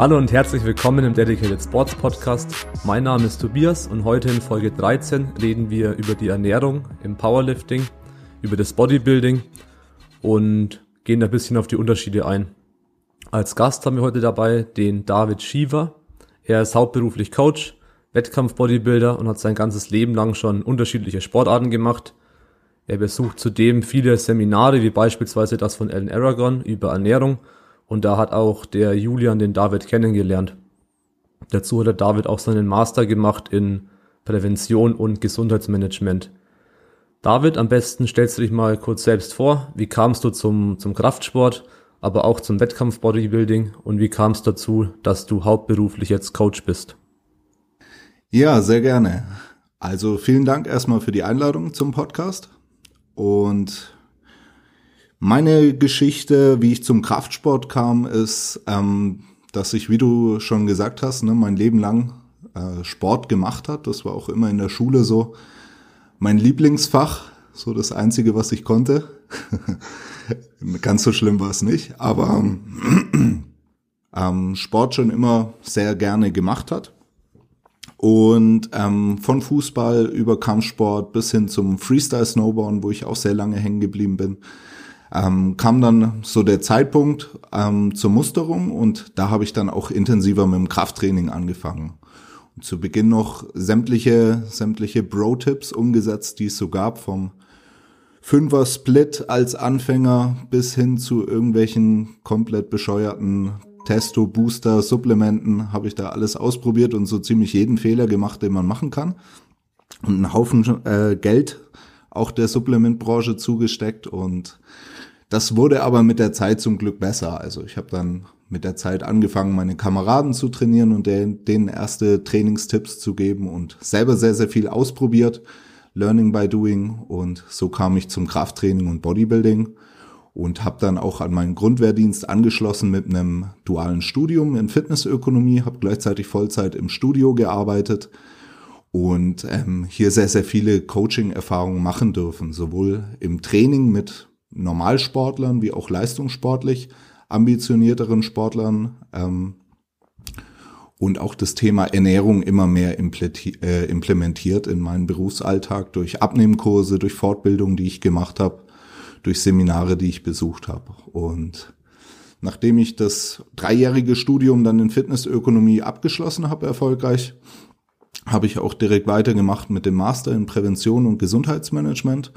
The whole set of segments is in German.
Hallo und herzlich willkommen im Dedicated Sports Podcast. Mein Name ist Tobias und heute in Folge 13 reden wir über die Ernährung im Powerlifting, über das Bodybuilding und gehen ein bisschen auf die Unterschiede ein. Als Gast haben wir heute dabei den David Schiever. Er ist hauptberuflich Coach, Wettkampf-Bodybuilder und hat sein ganzes Leben lang schon unterschiedliche Sportarten gemacht. Er besucht zudem viele Seminare, wie beispielsweise das von Ellen Aragon über Ernährung und da hat auch der Julian den David kennengelernt. Dazu hat der David auch seinen Master gemacht in Prävention und Gesundheitsmanagement. David, am besten stellst du dich mal kurz selbst vor. Wie kamst du zum, zum Kraftsport, aber auch zum Wettkampf-Bodybuilding und wie kam es dazu, dass du hauptberuflich jetzt Coach bist? Ja, sehr gerne. Also vielen Dank erstmal für die Einladung zum Podcast und meine Geschichte, wie ich zum Kraftsport kam, ist, ähm, dass ich, wie du schon gesagt hast, ne, mein Leben lang äh, Sport gemacht hat. Das war auch immer in der Schule so mein Lieblingsfach, so das Einzige, was ich konnte. Ganz so schlimm war es nicht, aber ähm, Sport schon immer sehr gerne gemacht hat. Und ähm, von Fußball über Kampfsport bis hin zum Freestyle-Snowboarden, wo ich auch sehr lange hängen geblieben bin, ähm, kam dann so der Zeitpunkt ähm, zur Musterung und da habe ich dann auch intensiver mit dem Krafttraining angefangen. Und zu Beginn noch sämtliche, sämtliche Bro-Tipps umgesetzt, die es so gab, vom Fünfer-Split als Anfänger bis hin zu irgendwelchen komplett bescheuerten Testo-Booster, Supplementen, habe ich da alles ausprobiert und so ziemlich jeden Fehler gemacht, den man machen kann. Und einen Haufen äh, Geld auch der Supplementbranche zugesteckt und das wurde aber mit der Zeit zum Glück besser. Also ich habe dann mit der Zeit angefangen, meine Kameraden zu trainieren und denen erste Trainingstipps zu geben und selber sehr, sehr viel ausprobiert. Learning by Doing und so kam ich zum Krafttraining und Bodybuilding und habe dann auch an meinen Grundwehrdienst angeschlossen mit einem dualen Studium in Fitnessökonomie, habe gleichzeitig Vollzeit im Studio gearbeitet und ähm, hier sehr, sehr viele Coaching-Erfahrungen machen dürfen, sowohl im Training mit Normalsportlern wie auch leistungssportlich ambitionierteren Sportlern ähm, und auch das Thema Ernährung immer mehr äh, implementiert in meinen Berufsalltag durch Abnehmkurse, durch Fortbildungen, die ich gemacht habe, durch Seminare, die ich besucht habe. Und nachdem ich das dreijährige Studium dann in Fitnessökonomie abgeschlossen habe, erfolgreich, habe ich auch direkt weitergemacht mit dem Master in Prävention und Gesundheitsmanagement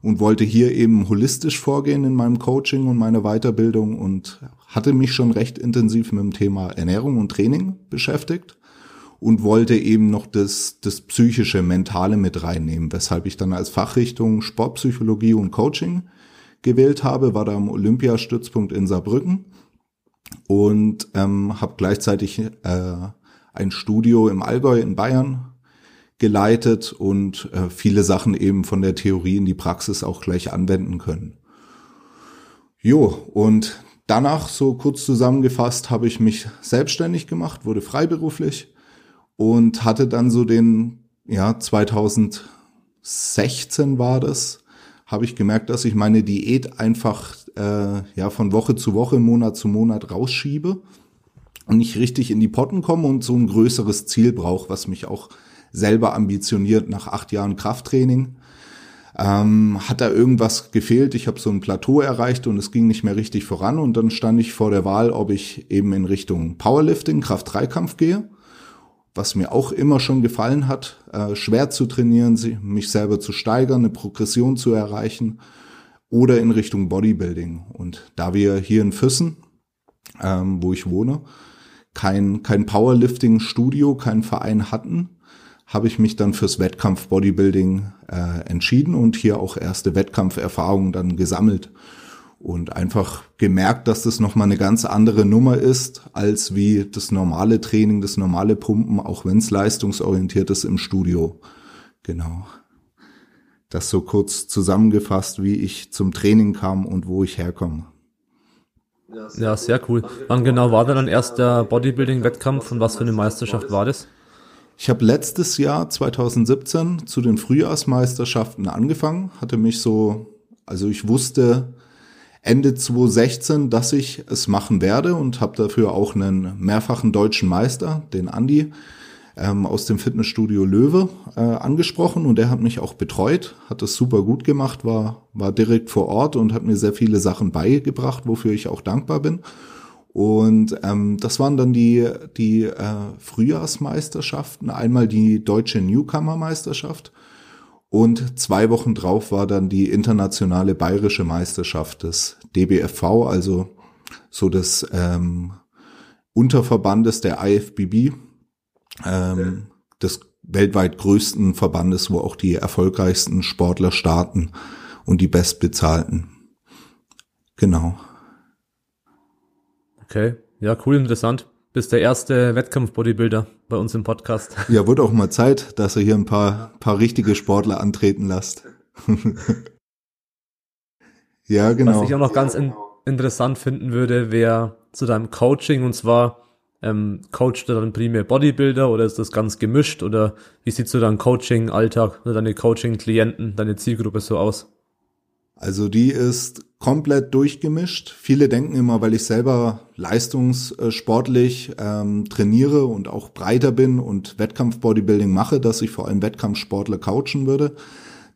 und wollte hier eben holistisch vorgehen in meinem Coaching und meiner Weiterbildung und hatte mich schon recht intensiv mit dem Thema Ernährung und Training beschäftigt und wollte eben noch das, das psychische, mentale mit reinnehmen, weshalb ich dann als Fachrichtung Sportpsychologie und Coaching gewählt habe, war da am Olympiastützpunkt in Saarbrücken und ähm, habe gleichzeitig äh, ein Studio im Allgäu in Bayern geleitet und äh, viele Sachen eben von der Theorie in die Praxis auch gleich anwenden können. Jo, und danach, so kurz zusammengefasst, habe ich mich selbstständig gemacht, wurde freiberuflich und hatte dann so den, ja, 2016 war das, habe ich gemerkt, dass ich meine Diät einfach äh, ja von Woche zu Woche, Monat zu Monat rausschiebe und nicht richtig in die Potten komme und so ein größeres Ziel brauche, was mich auch selber ambitioniert nach acht Jahren Krafttraining. Ähm, hat da irgendwas gefehlt? Ich habe so ein Plateau erreicht und es ging nicht mehr richtig voran und dann stand ich vor der Wahl, ob ich eben in Richtung Powerlifting, Kraft-3-Kampf gehe, was mir auch immer schon gefallen hat, äh, schwer zu trainieren, mich selber zu steigern, eine Progression zu erreichen oder in Richtung Bodybuilding. Und da wir hier in Füssen, ähm, wo ich wohne, kein, kein Powerlifting-Studio, kein Verein hatten, habe ich mich dann fürs Wettkampf Bodybuilding äh, entschieden und hier auch erste Wettkampferfahrungen dann gesammelt und einfach gemerkt, dass das nochmal eine ganz andere Nummer ist als wie das normale Training, das normale Pumpen, auch wenn es leistungsorientiert ist im Studio. Genau. Das so kurz zusammengefasst, wie ich zum Training kam und wo ich herkomme. Ja, sehr cool. Wann genau war denn dann erst der Bodybuilding-Wettkampf und was für eine Meisterschaft war das? Ich habe letztes Jahr 2017 zu den Frühjahrsmeisterschaften angefangen, hatte mich so, also ich wusste Ende 2016, dass ich es machen werde und habe dafür auch einen mehrfachen deutschen Meister, den Andi, ähm, aus dem Fitnessstudio Löwe äh, angesprochen und der hat mich auch betreut, hat das super gut gemacht, war, war direkt vor Ort und hat mir sehr viele Sachen beigebracht, wofür ich auch dankbar bin. Und ähm, das waren dann die, die äh, Frühjahrsmeisterschaften, einmal die deutsche Newcomer-Meisterschaft und zwei Wochen drauf war dann die internationale bayerische Meisterschaft des DBFV, also so des ähm, Unterverbandes der IFBB, ähm, des weltweit größten Verbandes, wo auch die erfolgreichsten Sportler starten und die bestbezahlten. Genau. Okay, ja, cool, interessant. Bist der erste Wettkampf-Bodybuilder bei uns im Podcast. Ja, wird auch mal Zeit, dass ihr hier ein paar, paar richtige Sportler antreten lasst. ja, genau. Was ich auch noch ganz in, interessant finden würde, wäre zu deinem Coaching und zwar ähm, coacht du dann primär Bodybuilder oder ist das ganz gemischt oder wie sieht so dein Coaching-Alltag oder deine Coaching-Klienten, deine Zielgruppe so aus? Also die ist komplett durchgemischt. Viele denken immer, weil ich selber leistungssportlich ähm, trainiere und auch breiter bin und Wettkampf-Bodybuilding mache, dass ich vor allem Wettkampfsportler coachen würde.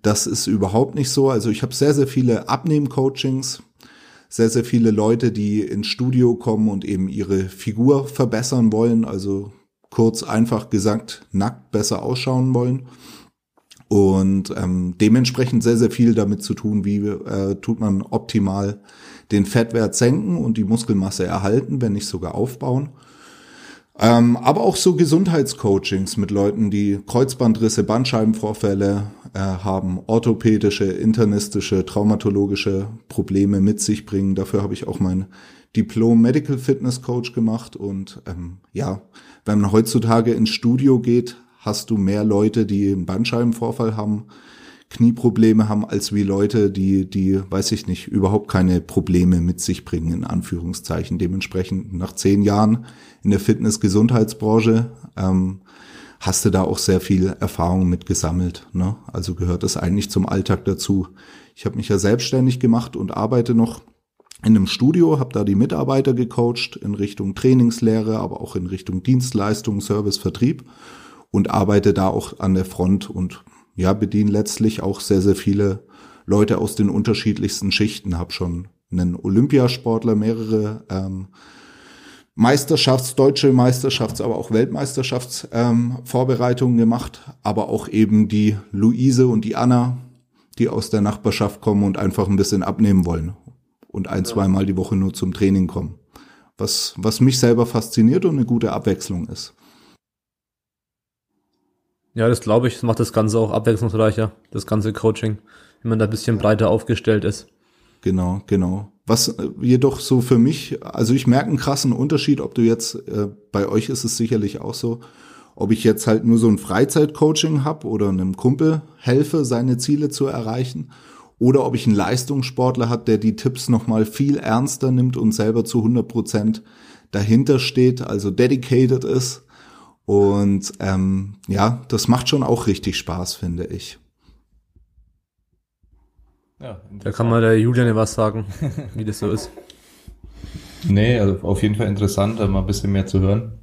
Das ist überhaupt nicht so. Also ich habe sehr, sehr viele Abnehmen-Coachings, sehr, sehr viele Leute, die ins Studio kommen und eben ihre Figur verbessern wollen, also kurz einfach gesagt nackt besser ausschauen wollen. Und ähm, dementsprechend sehr, sehr viel damit zu tun, wie äh, tut man optimal den Fettwert senken und die Muskelmasse erhalten, wenn nicht sogar aufbauen. Ähm, aber auch so Gesundheitscoachings mit Leuten, die Kreuzbandrisse, Bandscheibenvorfälle äh, haben, orthopädische, internistische, traumatologische Probleme mit sich bringen. Dafür habe ich auch mein Diplom Medical Fitness Coach gemacht. Und ähm, ja, wenn man heutzutage ins Studio geht, hast du mehr Leute, die einen Bandscheibenvorfall haben, Knieprobleme haben, als wie Leute, die, die, weiß ich nicht, überhaupt keine Probleme mit sich bringen, in Anführungszeichen. Dementsprechend nach zehn Jahren in der Fitness-Gesundheitsbranche ähm, hast du da auch sehr viel Erfahrung mit gesammelt. Ne? Also gehört das eigentlich zum Alltag dazu. Ich habe mich ja selbstständig gemacht und arbeite noch in einem Studio, habe da die Mitarbeiter gecoacht in Richtung Trainingslehre, aber auch in Richtung Dienstleistung, Service, Vertrieb und arbeite da auch an der Front und ja, bediene letztlich auch sehr, sehr viele Leute aus den unterschiedlichsten Schichten. Hab schon einen Olympiasportler, mehrere ähm, Meisterschafts-, deutsche Meisterschafts-, aber auch Weltmeisterschaftsvorbereitungen ähm, gemacht, aber auch eben die Luise und die Anna, die aus der Nachbarschaft kommen und einfach ein bisschen abnehmen wollen und ein, zweimal die Woche nur zum Training kommen. Was, was mich selber fasziniert und eine gute Abwechslung ist. Ja, das glaube ich. Das macht das Ganze auch abwechslungsreicher, das ganze Coaching, wenn man da ein bisschen breiter aufgestellt ist. Genau, genau. Was äh, jedoch so für mich, also ich merke einen krassen Unterschied, ob du jetzt, äh, bei euch ist es sicherlich auch so, ob ich jetzt halt nur so ein Freizeitcoaching habe oder einem Kumpel helfe, seine Ziele zu erreichen, oder ob ich einen Leistungssportler hat, der die Tipps nochmal viel ernster nimmt und selber zu 100 Prozent dahinter steht, also dedicated ist und ähm, ja, das macht schon auch richtig Spaß, finde ich. Ja, da kann mal der Julian ja was sagen, wie das so ist. Nee, also auf jeden Fall interessant, mal ein bisschen mehr zu hören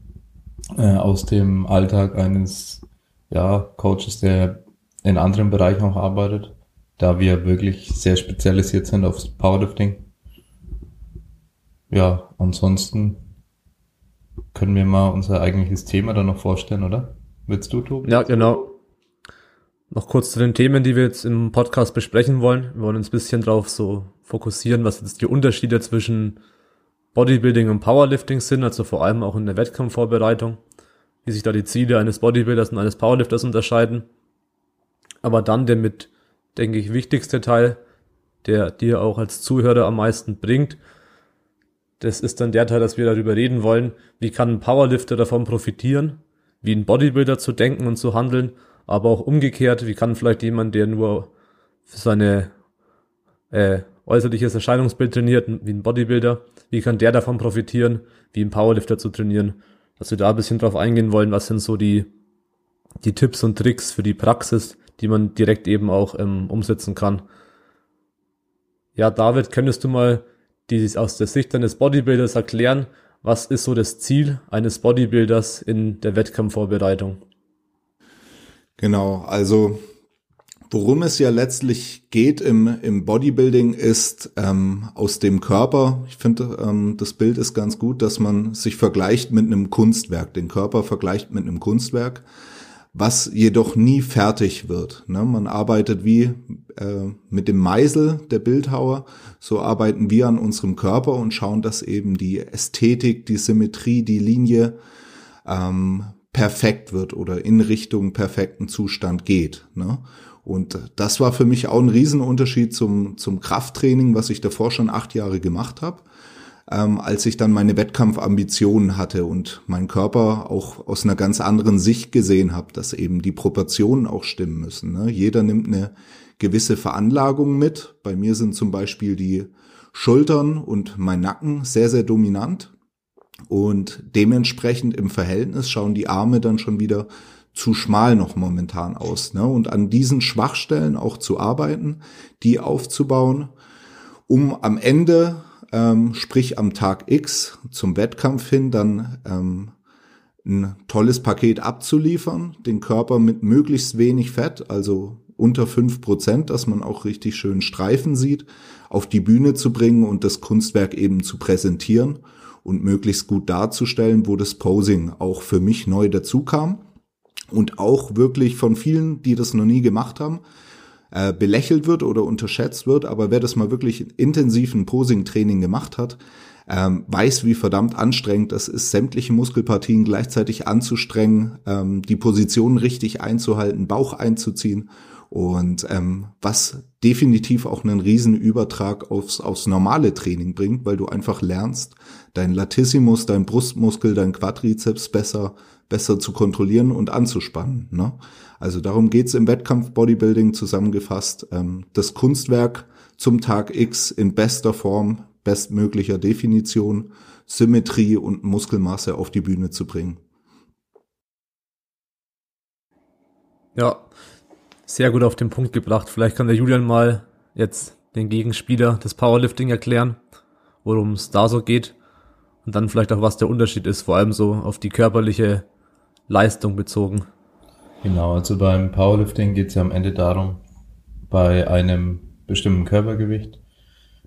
äh, aus dem Alltag eines ja, Coaches, der in anderen Bereichen auch arbeitet, da wir wirklich sehr spezialisiert sind aufs Powerlifting. Ja, ansonsten können wir mal unser eigentliches Thema dann noch vorstellen, oder? Willst du, Tobi? Ja, genau. Noch kurz zu den Themen, die wir jetzt im Podcast besprechen wollen. Wir wollen uns ein bisschen drauf so fokussieren, was jetzt die Unterschiede zwischen Bodybuilding und Powerlifting sind, also vor allem auch in der Wettkampfvorbereitung, wie sich da die Ziele eines Bodybuilders und eines Powerlifters unterscheiden. Aber dann der mit, denke ich, wichtigste Teil, der dir auch als Zuhörer am meisten bringt, das ist dann der Teil, dass wir darüber reden wollen, wie kann ein Powerlifter davon profitieren, wie ein Bodybuilder zu denken und zu handeln, aber auch umgekehrt, wie kann vielleicht jemand, der nur für seine äh, äußerliches Erscheinungsbild trainiert, wie ein Bodybuilder, wie kann der davon profitieren, wie ein Powerlifter zu trainieren, dass wir da ein bisschen drauf eingehen wollen, was sind so die die Tipps und Tricks für die Praxis, die man direkt eben auch ähm, umsetzen kann. Ja, David, könntest du mal dieses aus der Sicht eines Bodybuilders erklären, was ist so das Ziel eines Bodybuilders in der Wettkampfvorbereitung? Genau, also worum es ja letztlich geht im, im Bodybuilding ist ähm, aus dem Körper. Ich finde, ähm, das Bild ist ganz gut, dass man sich vergleicht mit einem Kunstwerk, den Körper vergleicht mit einem Kunstwerk was jedoch nie fertig wird. Ne? Man arbeitet wie äh, mit dem Meisel der Bildhauer, so arbeiten wir an unserem Körper und schauen, dass eben die Ästhetik, die Symmetrie, die Linie ähm, perfekt wird oder in Richtung perfekten Zustand geht. Ne? Und das war für mich auch ein Riesenunterschied zum, zum Krafttraining, was ich davor schon acht Jahre gemacht habe ähm, als ich dann meine Wettkampfambitionen hatte und meinen Körper auch aus einer ganz anderen Sicht gesehen habe, dass eben die Proportionen auch stimmen müssen. Ne? Jeder nimmt eine gewisse Veranlagung mit. Bei mir sind zum Beispiel die Schultern und mein Nacken sehr, sehr dominant. Und dementsprechend im Verhältnis schauen die Arme dann schon wieder zu schmal noch momentan aus. Ne? Und an diesen Schwachstellen auch zu arbeiten, die aufzubauen, um am Ende ähm, sprich am Tag X zum Wettkampf hin dann ähm, ein tolles Paket abzuliefern, den Körper mit möglichst wenig Fett, also unter fünf Prozent, dass man auch richtig schön Streifen sieht, auf die Bühne zu bringen und das Kunstwerk eben zu präsentieren und möglichst gut darzustellen, wo das Posing auch für mich neu dazu kam. Und auch wirklich von vielen, die das noch nie gemacht haben, äh, belächelt wird oder unterschätzt wird, aber wer das mal wirklich intensiv ein Posing-Training gemacht hat, ähm, weiß, wie verdammt anstrengend das ist, sämtliche Muskelpartien gleichzeitig anzustrengen, ähm, die Position richtig einzuhalten, Bauch einzuziehen und ähm, was definitiv auch einen riesen Übertrag aufs, aufs normale Training bringt, weil du einfach lernst, dein Latissimus, dein Brustmuskel, dein Quadrizeps besser, besser zu kontrollieren und anzuspannen. Ne? Also darum geht's im Wettkampf Bodybuilding zusammengefasst. Ähm, das Kunstwerk zum Tag X in bester Form, bestmöglicher Definition, Symmetrie und Muskelmasse auf die Bühne zu bringen. Ja, sehr gut auf den Punkt gebracht. Vielleicht kann der Julian mal jetzt den Gegenspieler des Powerlifting erklären, worum es da so geht und dann vielleicht auch, was der Unterschied ist, vor allem so auf die körperliche Leistung bezogen. Genau, also beim Powerlifting geht es ja am Ende darum, bei einem bestimmten Körpergewicht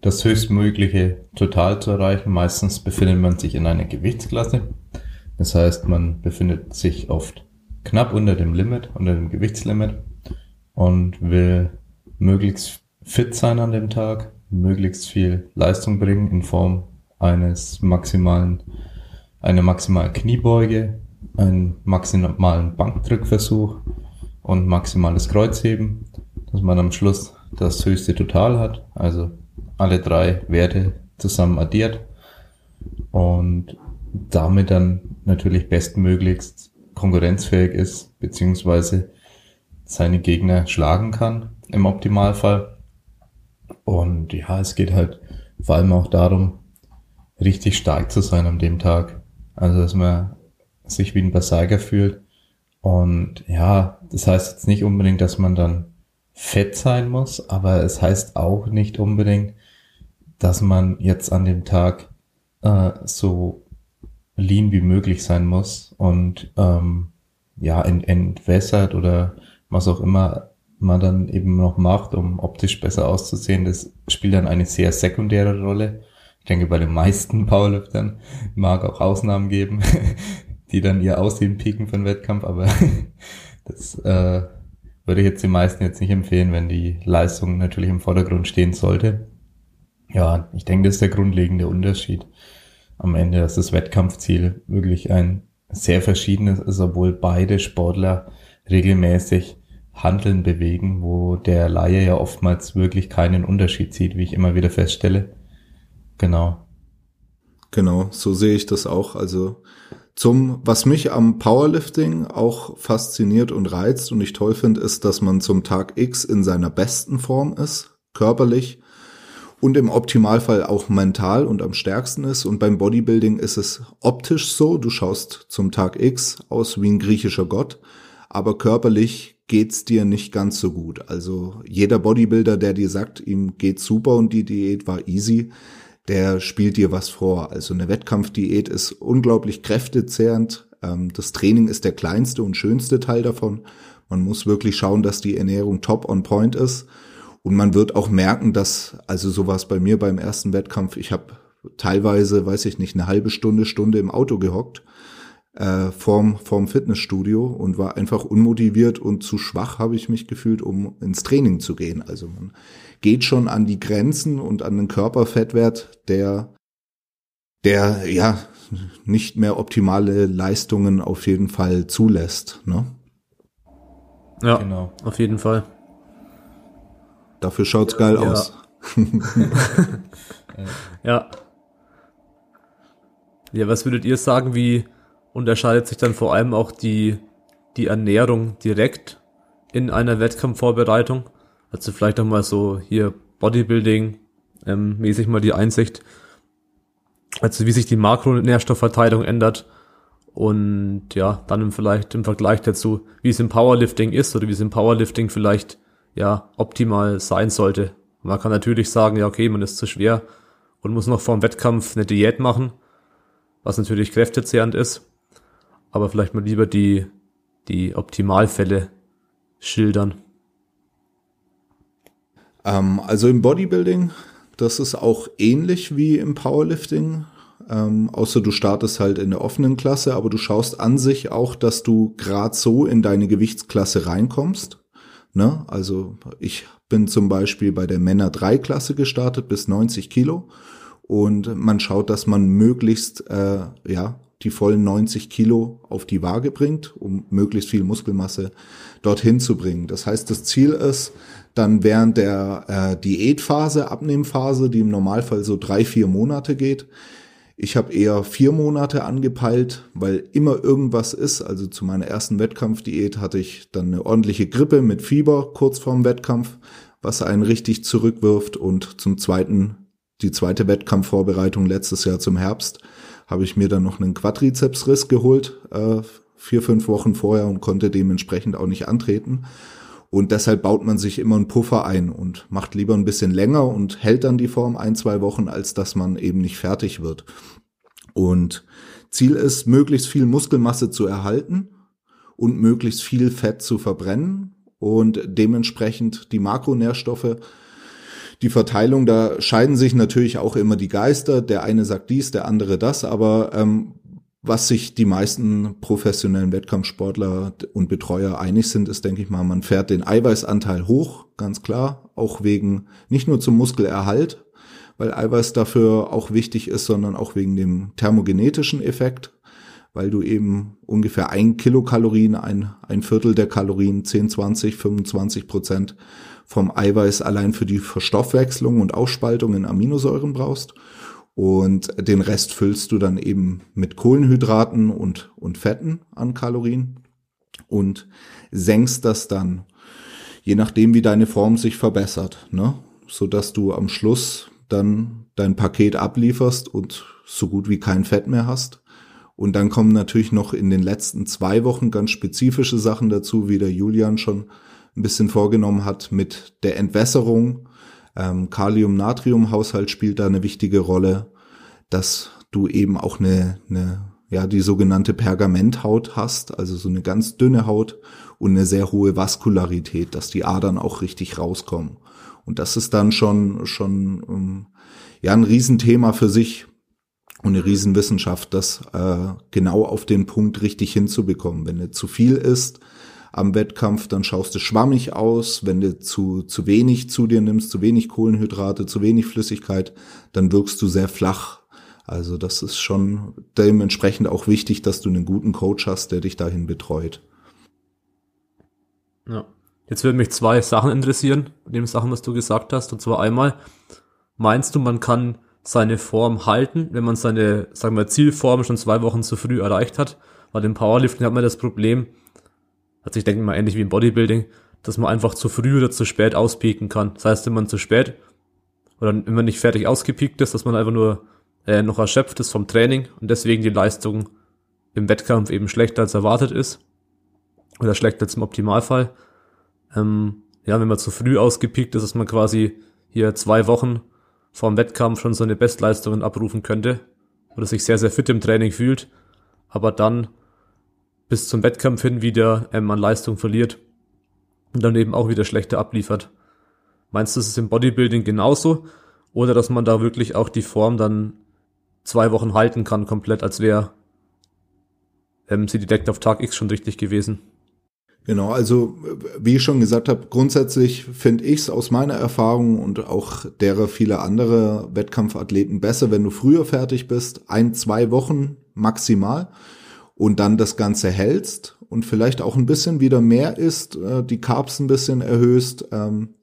das höchstmögliche Total zu erreichen. Meistens befindet man sich in einer Gewichtsklasse. Das heißt, man befindet sich oft knapp unter dem Limit, unter dem Gewichtslimit und will möglichst fit sein an dem Tag, möglichst viel Leistung bringen in Form eines maximalen, einer maximalen Kniebeuge, einen maximalen Bankdrückversuch und maximales Kreuzheben, dass man am Schluss das höchste Total hat, also alle drei Werte zusammen addiert und damit dann natürlich bestmöglichst konkurrenzfähig ist, beziehungsweise seine Gegner schlagen kann im Optimalfall. Und ja, es geht halt vor allem auch darum, richtig stark zu sein an dem Tag. Also, dass man sich wie ein Berserker fühlt. Und ja, das heißt jetzt nicht unbedingt, dass man dann fett sein muss, aber es heißt auch nicht unbedingt, dass man jetzt an dem Tag äh, so lean wie möglich sein muss und ähm, ja, ent entwässert oder was auch immer man dann eben noch macht, um optisch besser auszusehen, das spielt dann eine sehr sekundäre Rolle. Ich denke, bei den meisten Powerliftern mag auch Ausnahmen geben, die dann ihr Aussehen pieken für den Wettkampf, aber das äh, würde ich jetzt den meisten jetzt nicht empfehlen, wenn die Leistung natürlich im Vordergrund stehen sollte. Ja, ich denke, das ist der grundlegende Unterschied am Ende, dass das Wettkampfziel wirklich ein sehr verschiedenes ist, obwohl beide Sportler regelmäßig Handeln bewegen, wo der Laie ja oftmals wirklich keinen Unterschied sieht, wie ich immer wieder feststelle. Genau. Genau, so sehe ich das auch. Also zum, was mich am Powerlifting auch fasziniert und reizt und ich toll finde, ist, dass man zum Tag X in seiner besten Form ist, körperlich und im Optimalfall auch mental und am stärksten ist. Und beim Bodybuilding ist es optisch so, du schaust zum Tag X aus wie ein griechischer Gott, aber körperlich geht's dir nicht ganz so gut. Also jeder Bodybuilder, der dir sagt, ihm geht's super und die Diät war easy, der spielt dir was vor. Also eine Wettkampfdiät ist unglaublich kräftezehrend. Ähm, das Training ist der kleinste und schönste Teil davon. Man muss wirklich schauen, dass die Ernährung top on point ist. Und man wird auch merken, dass, also sowas bei mir beim ersten Wettkampf, ich habe teilweise, weiß ich nicht, eine halbe Stunde, Stunde im Auto gehockt äh, vorm, vorm Fitnessstudio und war einfach unmotiviert und zu schwach habe ich mich gefühlt, um ins Training zu gehen. Also man geht schon an die Grenzen und an den Körperfettwert, der, der ja nicht mehr optimale Leistungen auf jeden Fall zulässt. Ne? Ja, genau. auf jeden Fall. Dafür schaut's geil ja. aus. ja. Ja, was würdet ihr sagen, wie unterscheidet sich dann vor allem auch die, die Ernährung direkt in einer Wettkampfvorbereitung? Also vielleicht nochmal so hier Bodybuilding ähm, mäßig mal die Einsicht, also wie sich die Makronährstoffverteilung ändert und ja, dann vielleicht im Vergleich dazu, wie es im Powerlifting ist oder wie es im Powerlifting vielleicht ja optimal sein sollte. Man kann natürlich sagen, ja okay, man ist zu schwer und muss noch vor dem Wettkampf eine Diät machen, was natürlich kräftezehrend ist aber vielleicht mal lieber die, die Optimalfälle schildern. Ähm, also im Bodybuilding, das ist auch ähnlich wie im Powerlifting. Ähm, außer du startest halt in der offenen Klasse, aber du schaust an sich auch, dass du gerade so in deine Gewichtsklasse reinkommst. Ne? Also ich bin zum Beispiel bei der Männer 3 Klasse gestartet bis 90 Kilo und man schaut, dass man möglichst äh, ja die vollen 90 Kilo auf die Waage bringt, um möglichst viel Muskelmasse dorthin zu bringen. Das heißt, das Ziel ist, dann während der äh, Diätphase, Abnehmphase, die im Normalfall so drei, vier Monate geht, ich habe eher vier Monate angepeilt, weil immer irgendwas ist. Also zu meiner ersten Wettkampfdiät hatte ich dann eine ordentliche Grippe mit Fieber kurz vorm Wettkampf, was einen richtig zurückwirft. Und zum zweiten, die zweite Wettkampfvorbereitung letztes Jahr zum Herbst, habe ich mir dann noch einen Quadrizepsriss geholt, äh, vier, fünf Wochen vorher und konnte dementsprechend auch nicht antreten. Und deshalb baut man sich immer einen Puffer ein und macht lieber ein bisschen länger und hält dann die Form ein, zwei Wochen, als dass man eben nicht fertig wird. Und Ziel ist, möglichst viel Muskelmasse zu erhalten und möglichst viel Fett zu verbrennen und dementsprechend die Makronährstoffe die Verteilung, da scheiden sich natürlich auch immer die Geister. Der eine sagt dies, der andere das, aber ähm, was sich die meisten professionellen Wettkampfsportler und Betreuer einig sind, ist, denke ich mal, man fährt den Eiweißanteil hoch, ganz klar, auch wegen, nicht nur zum Muskelerhalt, weil Eiweiß dafür auch wichtig ist, sondern auch wegen dem thermogenetischen Effekt, weil du eben ungefähr ein Kilokalorien, ein, ein Viertel der Kalorien, 10, 20, 25 Prozent vom Eiweiß allein für die Verstoffwechslung und Ausspaltung in Aminosäuren brauchst. Und den Rest füllst du dann eben mit Kohlenhydraten und, und Fetten an Kalorien und senkst das dann, je nachdem wie deine Form sich verbessert, ne? so dass du am Schluss dann dein Paket ablieferst und so gut wie kein Fett mehr hast. Und dann kommen natürlich noch in den letzten zwei Wochen ganz spezifische Sachen dazu, wie der Julian schon ein bisschen vorgenommen hat mit der Entwässerung. Ähm, Kalium-Natrium-Haushalt spielt da eine wichtige Rolle, dass du eben auch eine, eine ja, die sogenannte Pergamenthaut hast, also so eine ganz dünne Haut und eine sehr hohe Vaskularität, dass die Adern auch richtig rauskommen. Und das ist dann schon, schon, ähm, ja, ein Riesenthema für sich und eine Riesenwissenschaft, das äh, genau auf den Punkt richtig hinzubekommen. Wenn es zu viel ist, am Wettkampf, dann schaust du schwammig aus. Wenn du zu, zu wenig zu dir nimmst, zu wenig Kohlenhydrate, zu wenig Flüssigkeit, dann wirkst du sehr flach. Also das ist schon dementsprechend auch wichtig, dass du einen guten Coach hast, der dich dahin betreut. Ja. Jetzt würden mich zwei Sachen interessieren, neben Sachen, was du gesagt hast. Und zwar einmal, meinst du, man kann seine Form halten, wenn man seine, sagen wir, Zielform schon zwei Wochen zu früh erreicht hat? Weil im Powerlifting hat man das Problem, also ich denke mal ähnlich wie im Bodybuilding, dass man einfach zu früh oder zu spät auspieken kann. Das heißt, wenn man zu spät oder wenn man nicht fertig ausgepiekt ist, dass man einfach nur äh, noch erschöpft ist vom Training und deswegen die Leistung im Wettkampf eben schlechter als erwartet ist. oder schlägt jetzt im Optimalfall. Ähm, ja, wenn man zu früh ausgepiekt ist, dass man quasi hier zwei Wochen vor dem Wettkampf schon so eine Bestleistungen abrufen könnte oder sich sehr, sehr fit im Training fühlt, aber dann bis zum Wettkampf hin wieder ähm, an Leistung verliert und dann eben auch wieder schlechter abliefert. Meinst du, ist im Bodybuilding genauso? Oder dass man da wirklich auch die Form dann zwei Wochen halten kann, komplett, als wäre ähm, sie direkt auf Tag X schon richtig gewesen? Genau, also wie ich schon gesagt habe, grundsätzlich finde ich es aus meiner Erfahrung und auch derer vieler andere Wettkampfathleten besser, wenn du früher fertig bist, ein, zwei Wochen maximal und dann das Ganze hältst und vielleicht auch ein bisschen wieder mehr isst, äh, die Carbs ein bisschen erhöhst ähm,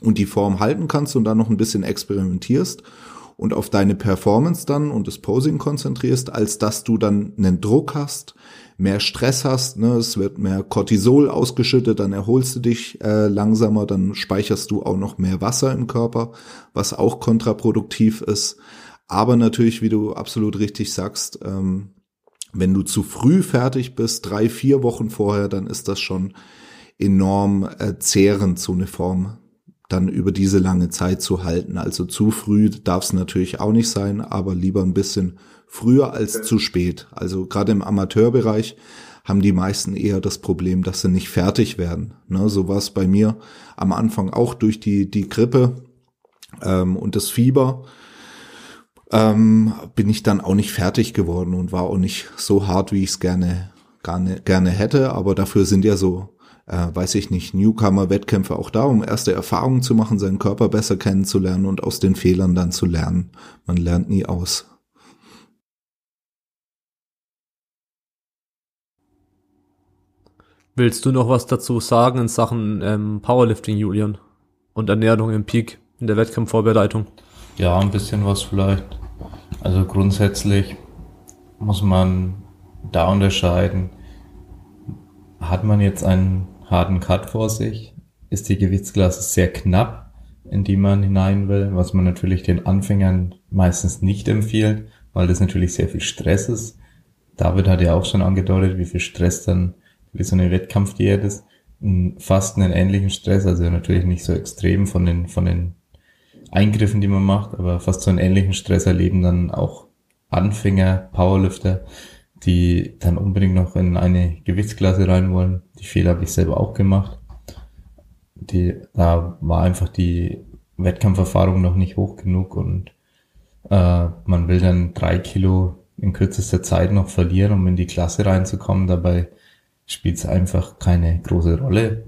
und die Form halten kannst und dann noch ein bisschen experimentierst und auf deine Performance dann und das Posing konzentrierst, als dass du dann einen Druck hast, mehr Stress hast, ne, es wird mehr Cortisol ausgeschüttet, dann erholst du dich äh, langsamer, dann speicherst du auch noch mehr Wasser im Körper, was auch kontraproduktiv ist. Aber natürlich, wie du absolut richtig sagst, ähm, wenn du zu früh fertig bist, drei, vier Wochen vorher, dann ist das schon enorm äh, zehrend, so eine Form dann über diese lange Zeit zu halten. Also zu früh darf es natürlich auch nicht sein, aber lieber ein bisschen früher als zu spät. Also gerade im Amateurbereich haben die meisten eher das Problem, dass sie nicht fertig werden. Ne, so war es bei mir am Anfang auch durch die, die Grippe ähm, und das Fieber. Ähm, bin ich dann auch nicht fertig geworden und war auch nicht so hart, wie ich es gerne, gerne, gerne hätte. Aber dafür sind ja so, äh, weiß ich nicht, Newcomer-Wettkämpfe auch da, um erste Erfahrungen zu machen, seinen Körper besser kennenzulernen und aus den Fehlern dann zu lernen. Man lernt nie aus. Willst du noch was dazu sagen in Sachen ähm, Powerlifting, Julian? Und Ernährung im Peak in der Wettkampfvorbereitung? Ja, ein bisschen was vielleicht. Also grundsätzlich muss man da unterscheiden. Hat man jetzt einen harten Cut vor sich? Ist die Gewichtsklasse sehr knapp, in die man hinein will, was man natürlich den Anfängern meistens nicht empfiehlt, weil das natürlich sehr viel Stress ist. David hat ja auch schon angedeutet, wie viel Stress dann wie so eine Wettkampfdiät ist, fast einen ähnlichen Stress, also natürlich nicht so extrem von den, von den Eingriffen, die man macht, aber fast so einen ähnlichen Stress erleben dann auch Anfänger, Powerlifter, die dann unbedingt noch in eine Gewichtsklasse rein wollen. Die Fehler habe ich selber auch gemacht. Die, da war einfach die Wettkampferfahrung noch nicht hoch genug und äh, man will dann drei Kilo in kürzester Zeit noch verlieren, um in die Klasse reinzukommen. Dabei spielt es einfach keine große Rolle.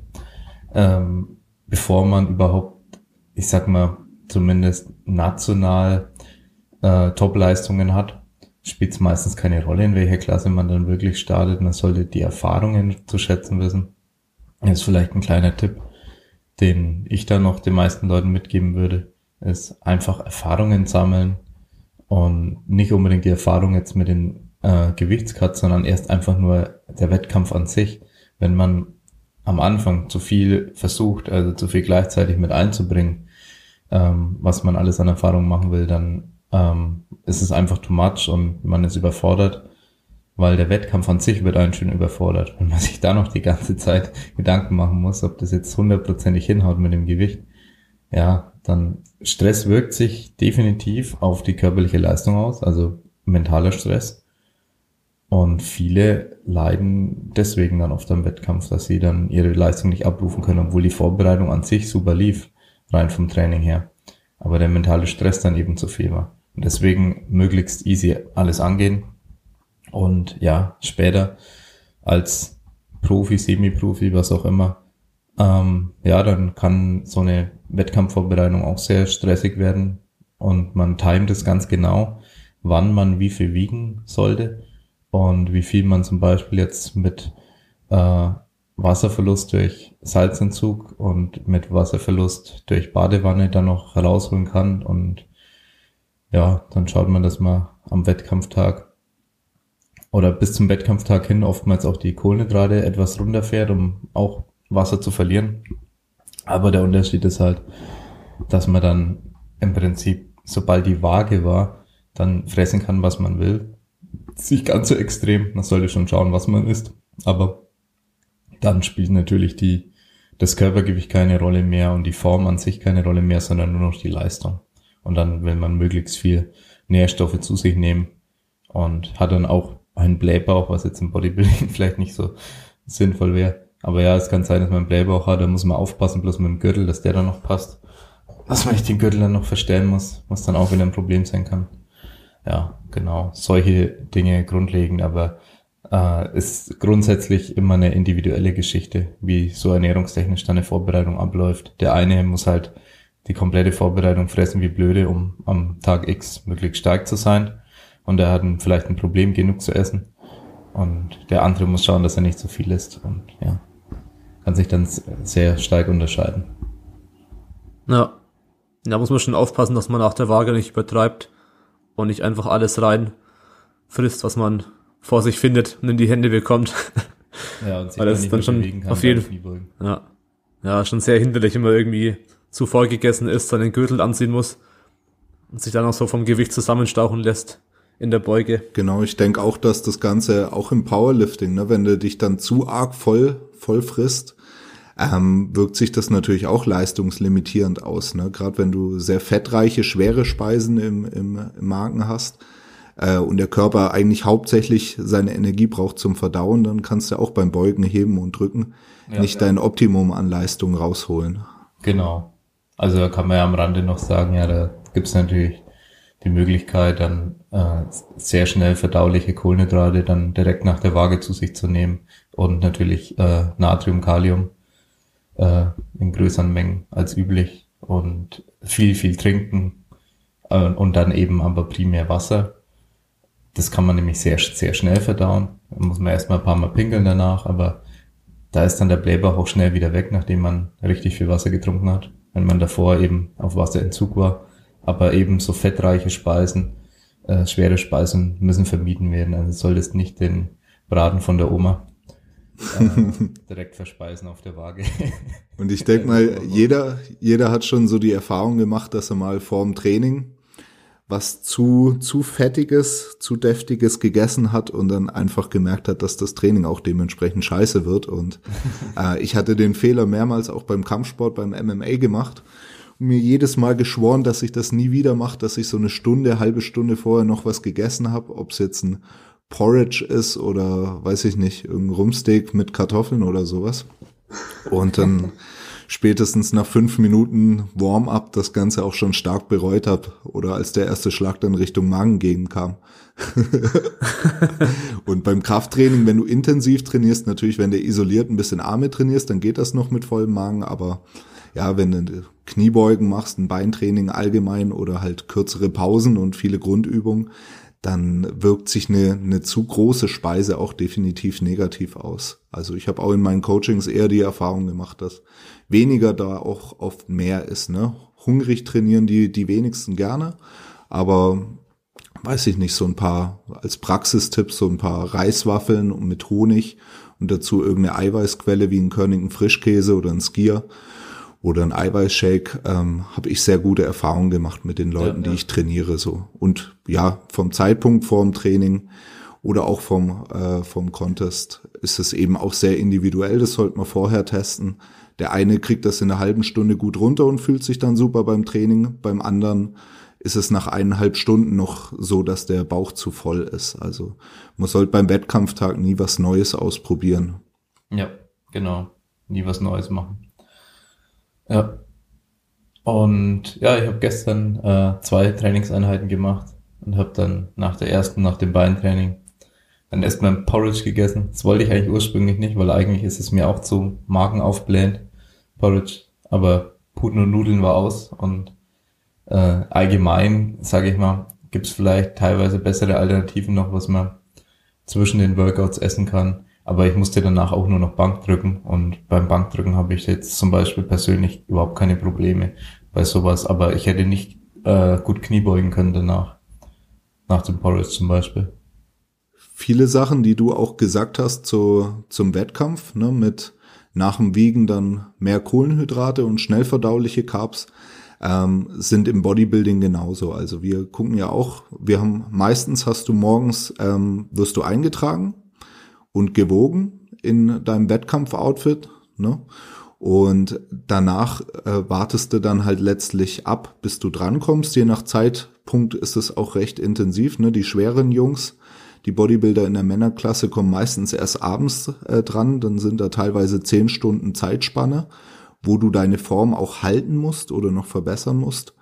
Ähm, bevor man überhaupt, ich sag mal, zumindest national äh, Top-Leistungen hat, spielt es meistens keine Rolle, in welcher Klasse man dann wirklich startet. Man sollte die Erfahrungen zu schätzen wissen. Das ist vielleicht ein kleiner Tipp, den ich da noch den meisten Leuten mitgeben würde, ist einfach Erfahrungen sammeln und nicht unbedingt die Erfahrung jetzt mit den äh, Gewichtscut, sondern erst einfach nur der Wettkampf an sich. Wenn man am Anfang zu viel versucht, also zu viel gleichzeitig mit einzubringen, ähm, was man alles an Erfahrung machen will, dann ähm, ist es einfach too much und man ist überfordert, weil der Wettkampf an sich wird einen schön überfordert. Wenn man sich da noch die ganze Zeit Gedanken machen muss, ob das jetzt hundertprozentig hinhaut mit dem Gewicht, ja, dann Stress wirkt sich definitiv auf die körperliche Leistung aus, also mentaler Stress. Und viele leiden deswegen dann oft am Wettkampf, dass sie dann ihre Leistung nicht abrufen können, obwohl die Vorbereitung an sich super lief, rein vom Training her. Aber der mentale Stress dann eben zu viel war. Und deswegen möglichst easy alles angehen. Und ja, später als Profi, Semi-Profi, was auch immer, ähm, ja, dann kann so eine Wettkampfvorbereitung auch sehr stressig werden. Und man timet es ganz genau, wann man wie viel wiegen sollte und wie viel man zum Beispiel jetzt mit äh, Wasserverlust durch Salzentzug und mit Wasserverlust durch Badewanne dann noch herausholen kann. Und ja, dann schaut man, dass man am Wettkampftag oder bis zum Wettkampftag hin oftmals auch die Kohlenhydrate etwas runterfährt, um auch Wasser zu verlieren. Aber der Unterschied ist halt, dass man dann im Prinzip, sobald die Waage war, dann fressen kann, was man will. Ist nicht ganz so extrem. Man sollte schon schauen, was man isst. Aber dann spielt natürlich die, das Körpergewicht keine Rolle mehr und die Form an sich keine Rolle mehr, sondern nur noch die Leistung. Und dann will man möglichst viel Nährstoffe zu sich nehmen und hat dann auch einen Blähbauch, was jetzt im Bodybuilding vielleicht nicht so sinnvoll wäre. Aber ja, es kann sein, dass man einen Blähbauch hat, da muss man aufpassen, bloß mit dem Gürtel, dass der dann noch passt. Dass man nicht den Gürtel dann noch verstellen muss, was dann auch wieder ein Problem sein kann. Ja, genau. Solche Dinge grundlegend, aber äh, ist grundsätzlich immer eine individuelle Geschichte, wie so ernährungstechnisch dann eine Vorbereitung abläuft. Der eine muss halt die komplette Vorbereitung fressen wie blöde, um am Tag X möglichst stark zu sein. Und er hat vielleicht ein Problem, genug zu essen. Und der andere muss schauen, dass er nicht zu so viel isst. Und ja, kann sich dann sehr stark unterscheiden. Ja. Da muss man schon aufpassen, dass man nach der Waage nicht übertreibt und nicht einfach alles rein frisst, was man vor sich findet und in die Hände bekommt. Ja, und sich Weil das dann, dann schon auf jeden Fall, ja, ja, schon sehr hinderlich, wenn man irgendwie zu voll gegessen ist, dann den Gürtel anziehen muss und sich dann auch so vom Gewicht zusammenstauchen lässt in der Beuge. Genau, ich denke auch, dass das Ganze auch im Powerlifting, ne, wenn du dich dann zu arg voll, voll frisst, ähm, wirkt sich das natürlich auch leistungslimitierend aus. Ne? Gerade wenn du sehr fettreiche, schwere Speisen im, im, im Magen hast äh, und der Körper eigentlich hauptsächlich seine Energie braucht zum Verdauen, dann kannst du auch beim Beugen, Heben und Drücken ja, nicht ja. dein Optimum an Leistung rausholen. Genau. Also da kann man ja am Rande noch sagen, ja, da gibt's natürlich die Möglichkeit, dann äh, sehr schnell verdauliche Kohlenhydrate dann direkt nach der Waage zu sich zu nehmen und natürlich äh, Natrium, Kalium äh, in größeren Mengen als üblich und viel, viel trinken äh, und dann eben aber primär Wasser. Das kann man nämlich sehr, sehr schnell verdauen. Da muss man erstmal ein paar Mal pinkeln danach, aber da ist dann der Blähbauch auch schnell wieder weg, nachdem man richtig viel Wasser getrunken hat, wenn man davor eben auf Wasserentzug war. Aber eben so fettreiche Speisen, äh, schwere Speisen müssen vermieden werden. Also solltest nicht den Braten von der Oma äh, direkt verspeisen auf der Waage. Und ich denke mal, jeder, jeder hat schon so die Erfahrung gemacht, dass er mal vorm Training was zu, zu fettiges, zu deftiges gegessen hat und dann einfach gemerkt hat, dass das Training auch dementsprechend scheiße wird. Und äh, ich hatte den Fehler mehrmals auch beim Kampfsport, beim MMA gemacht und mir jedes Mal geschworen, dass ich das nie wieder mache, dass ich so eine Stunde, halbe Stunde vorher noch was gegessen habe, ob es jetzt ein Porridge ist oder weiß ich nicht, irgendein Rumsteak mit Kartoffeln oder sowas. Und dann spätestens nach fünf Minuten Warm-up das Ganze auch schon stark bereut habe oder als der erste Schlag dann Richtung Magengegend kam. und beim Krafttraining, wenn du intensiv trainierst, natürlich, wenn du isoliert ein bisschen Arme trainierst, dann geht das noch mit vollem Magen, aber ja, wenn du Kniebeugen machst, ein Beintraining allgemein oder halt kürzere Pausen und viele Grundübungen, dann wirkt sich eine, eine zu große Speise auch definitiv negativ aus. Also ich habe auch in meinen Coachings eher die Erfahrung gemacht, dass weniger da auch oft mehr ist. Ne? Hungrig trainieren die, die wenigsten gerne, aber weiß ich nicht, so ein paar als Praxistipp, so ein paar Reiswaffeln mit Honig und dazu irgendeine Eiweißquelle wie ein Körnigen Frischkäse oder ein Skier oder ein Eiweißshake, ähm, habe ich sehr gute Erfahrungen gemacht mit den Leuten, ja, ja. die ich trainiere so. Und ja, vom Zeitpunkt vorm Training oder auch vom äh, vom Contest ist es eben auch sehr individuell. Das sollte man vorher testen. Der eine kriegt das in einer halben Stunde gut runter und fühlt sich dann super beim Training. Beim anderen ist es nach eineinhalb Stunden noch so, dass der Bauch zu voll ist. Also man sollte beim Wettkampftag nie was Neues ausprobieren. Ja, genau. Nie was Neues machen. Ja. Und ja, ich habe gestern äh, zwei Trainingseinheiten gemacht und habe dann nach der ersten, nach dem Beintraining, dann erstmal ein Porridge gegessen. Das wollte ich eigentlich ursprünglich nicht, weil eigentlich ist es mir auch zu Magen aufblähend, Porridge. Aber Puten und Nudeln war aus und äh, allgemein, sage ich mal, gibt's vielleicht teilweise bessere Alternativen noch, was man zwischen den Workouts essen kann. Aber ich musste danach auch nur noch Bank drücken und beim Bankdrücken habe ich jetzt zum Beispiel persönlich überhaupt keine Probleme bei sowas. Aber ich hätte nicht äh, gut Knie beugen können danach. Nach dem Porridge zum Beispiel. Viele Sachen, die du auch gesagt hast zu, zum Wettkampf, ne, mit nach dem Wiegen dann mehr Kohlenhydrate und schnell verdauliche Carbs, ähm, sind im Bodybuilding genauso. Also wir gucken ja auch, wir haben meistens hast du morgens, ähm, wirst du eingetragen und gewogen in deinem Wettkampfoutfit. Ne? Und danach äh, wartest du dann halt letztlich ab, bis du drankommst. Je nach Zeitpunkt ist es auch recht intensiv. Ne? Die schweren Jungs, die Bodybuilder in der Männerklasse kommen meistens erst abends äh, dran. Dann sind da teilweise zehn Stunden Zeitspanne, wo du deine Form auch halten musst oder noch verbessern musst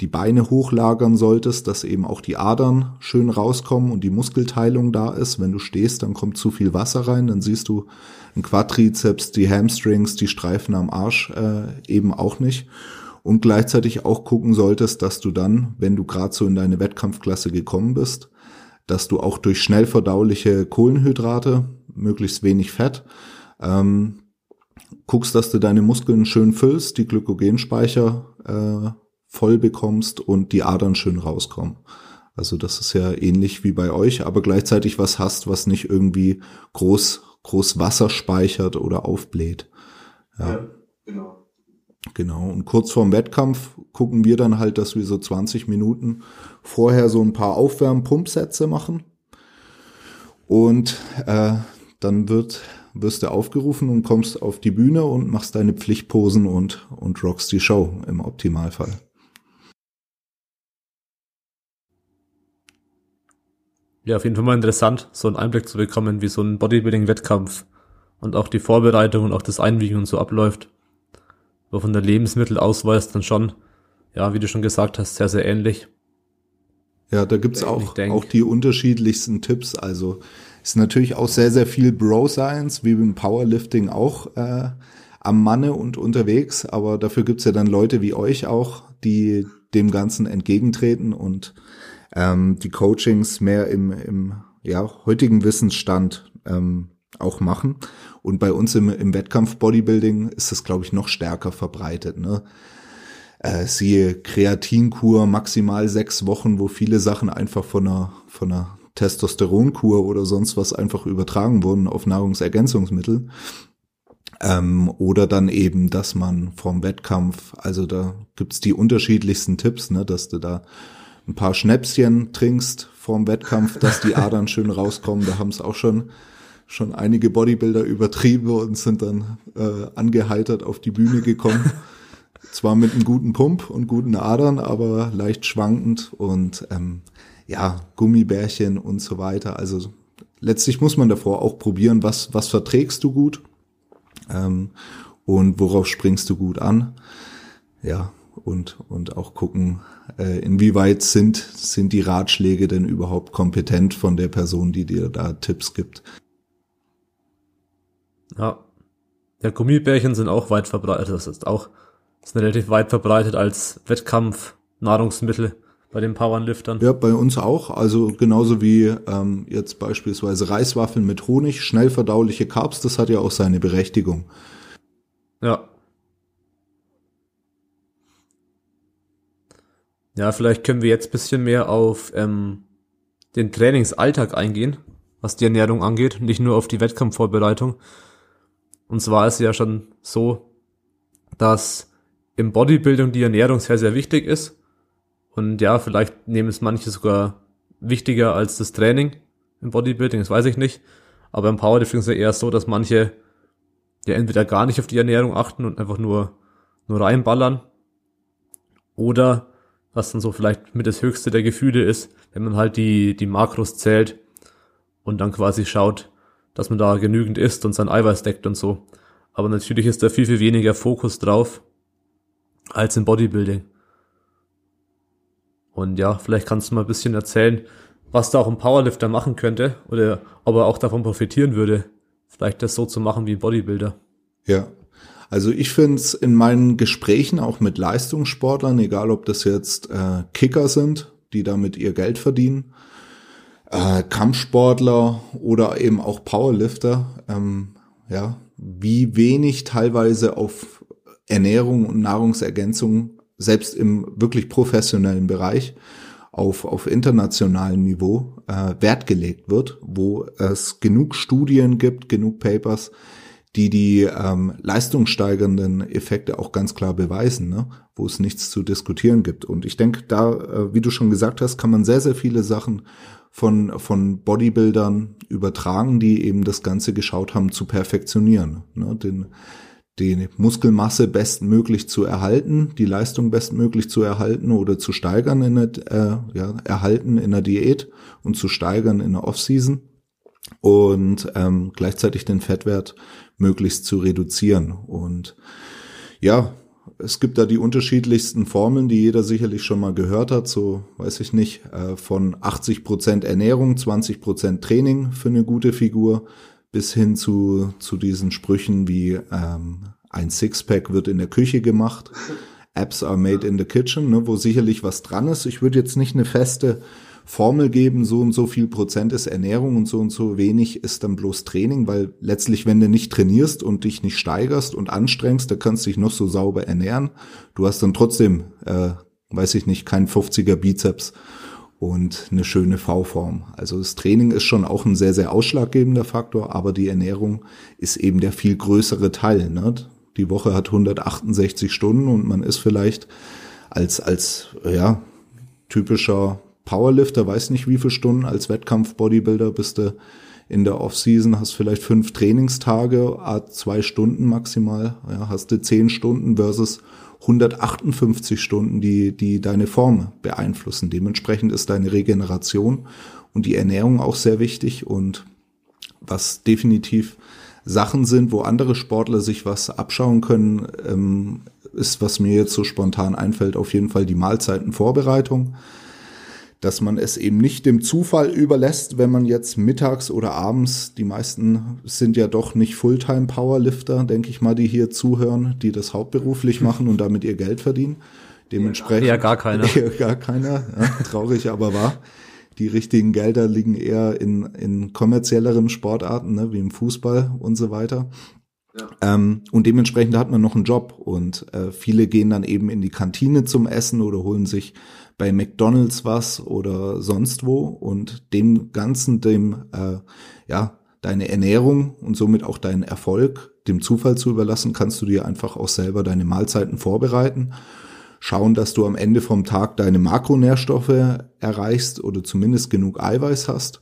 die Beine hochlagern solltest, dass eben auch die Adern schön rauskommen und die Muskelteilung da ist. Wenn du stehst, dann kommt zu viel Wasser rein, dann siehst du ein Quadrizeps, die Hamstrings, die Streifen am Arsch äh, eben auch nicht. Und gleichzeitig auch gucken solltest, dass du dann, wenn du gerade so in deine Wettkampfklasse gekommen bist, dass du auch durch schnell verdauliche Kohlenhydrate, möglichst wenig Fett, ähm, guckst, dass du deine Muskeln schön füllst, die Glykogenspeicher äh, voll bekommst und die Adern schön rauskommen. Also das ist ja ähnlich wie bei euch, aber gleichzeitig was hast, was nicht irgendwie groß, groß Wasser speichert oder aufbläht. Ja, ja genau. Genau. Und kurz vorm Wettkampf gucken wir dann halt, dass wir so 20 Minuten vorher so ein paar Aufwärm-Pumpsätze machen. Und äh, dann wird, wirst du aufgerufen und kommst auf die Bühne und machst deine Pflichtposen und, und rockst die Show im Optimalfall. Ja, auf jeden Fall mal interessant, so einen Einblick zu bekommen, wie so ein Bodybuilding-Wettkampf und auch die Vorbereitung und auch das Einwiegen und so abläuft. Aber von der Lebensmittelausweis dann schon, ja, wie du schon gesagt hast, sehr, sehr ähnlich. Ja, da gibt's auch, auch die unterschiedlichsten Tipps. Also ist natürlich auch sehr, sehr viel Bro-Science, wie im Powerlifting auch äh, am Manne und unterwegs. Aber dafür gibt's ja dann Leute wie euch auch, die dem Ganzen entgegentreten und ähm, die Coachings mehr im, im ja, heutigen Wissensstand ähm, auch machen. Und bei uns im, im Wettkampf Bodybuilding ist das, glaube ich, noch stärker verbreitet. Ne? Äh, siehe Kreatinkur, maximal sechs Wochen, wo viele Sachen einfach von einer, von einer Testosteronkur oder sonst was einfach übertragen wurden auf Nahrungsergänzungsmittel. Ähm, oder dann eben, dass man vom Wettkampf, also da gibt's die unterschiedlichsten Tipps, ne, dass du da ein paar Schnäpschen trinkst vorm Wettkampf, dass die Adern schön rauskommen. Da haben es auch schon schon einige Bodybuilder übertrieben und sind dann äh, angeheitert auf die Bühne gekommen. Zwar mit einem guten Pump und guten Adern, aber leicht schwankend und ähm, ja, Gummibärchen und so weiter. Also letztlich muss man davor auch probieren, was, was verträgst du gut ähm, und worauf springst du gut an. Ja, und, und auch gucken, äh, inwieweit sind, sind die Ratschläge denn überhaupt kompetent von der Person, die dir da Tipps gibt. Ja. Ja, Gummibärchen sind auch weit verbreitet. Das ist auch sind relativ weit verbreitet als Wettkampf-Nahrungsmittel bei den Powerliftern. Ja, bei uns auch. Also genauso wie ähm, jetzt beispielsweise Reiswaffeln mit Honig, schnell verdauliche Carbs, das hat ja auch seine Berechtigung. Ja, Ja, vielleicht können wir jetzt bisschen mehr auf ähm, den Trainingsalltag eingehen, was die Ernährung angeht, nicht nur auf die Wettkampfvorbereitung. Und zwar ist es ja schon so, dass im Bodybuilding die Ernährung sehr, sehr wichtig ist. Und ja, vielleicht nehmen es manche sogar wichtiger als das Training im Bodybuilding, das weiß ich nicht. Aber im Powerlifting ist es ja eher so, dass manche ja entweder gar nicht auf die Ernährung achten und einfach nur, nur reinballern. Oder was dann so vielleicht mit das höchste der Gefühle ist, wenn man halt die, die Makros zählt und dann quasi schaut, dass man da genügend isst und sein Eiweiß deckt und so. Aber natürlich ist da viel, viel weniger Fokus drauf als im Bodybuilding. Und ja, vielleicht kannst du mal ein bisschen erzählen, was da auch ein Powerlifter machen könnte oder ob er auch davon profitieren würde, vielleicht das so zu machen wie ein Bodybuilder. Ja, also ich finde es in meinen Gesprächen auch mit Leistungssportlern, egal ob das jetzt äh, Kicker sind, die damit ihr Geld verdienen, äh, Kampfsportler oder eben auch Powerlifter, ähm, ja, wie wenig teilweise auf Ernährung und Nahrungsergänzung selbst im wirklich professionellen Bereich auf, auf internationalem Niveau äh, Wert gelegt wird, wo es genug Studien gibt, genug Papers, die die ähm, leistungssteigernden Effekte auch ganz klar beweisen, ne? wo es nichts zu diskutieren gibt. Und ich denke, da, äh, wie du schon gesagt hast, kann man sehr, sehr viele Sachen von, von Bodybuildern übertragen, die eben das Ganze geschaut haben zu perfektionieren. Ne? Den, die Muskelmasse bestmöglich zu erhalten, die Leistung bestmöglich zu erhalten oder zu steigern in der, äh, ja, erhalten in der Diät und zu steigern in der Offseason und ähm, gleichzeitig den Fettwert möglichst zu reduzieren. Und ja, es gibt da die unterschiedlichsten Formeln, die jeder sicherlich schon mal gehört hat, so weiß ich nicht, äh, von 80 Prozent Ernährung, 20 Prozent Training für eine gute Figur bis hin zu, zu diesen Sprüchen wie ähm, ein Sixpack wird in der Küche gemacht, Apps are made in the kitchen, ne, wo sicherlich was dran ist. Ich würde jetzt nicht eine feste Formel geben, so und so viel Prozent ist Ernährung und so und so wenig ist dann bloß Training, weil letztlich, wenn du nicht trainierst und dich nicht steigerst und anstrengst, da kannst du dich noch so sauber ernähren. Du hast dann trotzdem, äh, weiß ich nicht, kein 50er Bizeps und eine schöne V-Form. Also das Training ist schon auch ein sehr, sehr ausschlaggebender Faktor, aber die Ernährung ist eben der viel größere Teil. Ne? Die Woche hat 168 Stunden und man ist vielleicht als, als, ja, typischer Powerlifter, weiß nicht wie viele Stunden, als Wettkampf-Bodybuilder bist du in der Offseason, hast vielleicht fünf Trainingstage, zwei Stunden maximal, ja, hast du zehn Stunden versus 158 Stunden, die, die deine Form beeinflussen. Dementsprechend ist deine Regeneration und die Ernährung auch sehr wichtig und was definitiv Sachen sind, wo andere Sportler sich was abschauen können, ähm, ist, was mir jetzt so spontan einfällt, auf jeden Fall die Mahlzeitenvorbereitung dass man es eben nicht dem Zufall überlässt, wenn man jetzt mittags oder abends, die meisten sind ja doch nicht Fulltime Powerlifter, denke ich mal, die hier zuhören, die das hauptberuflich machen und damit ihr Geld verdienen. Dementsprechend. Eher gar keiner. Eher gar keiner, ja, traurig aber wahr. Die richtigen Gelder liegen eher in, in kommerzielleren Sportarten, ne, wie im Fußball und so weiter. Ja. Ähm, und dementsprechend hat man noch einen Job und äh, viele gehen dann eben in die Kantine zum Essen oder holen sich bei McDonald's was oder sonst wo und dem Ganzen, dem, äh, ja, deine Ernährung und somit auch deinen Erfolg dem Zufall zu überlassen, kannst du dir einfach auch selber deine Mahlzeiten vorbereiten. Schauen, dass du am Ende vom Tag deine Makronährstoffe erreichst oder zumindest genug Eiweiß hast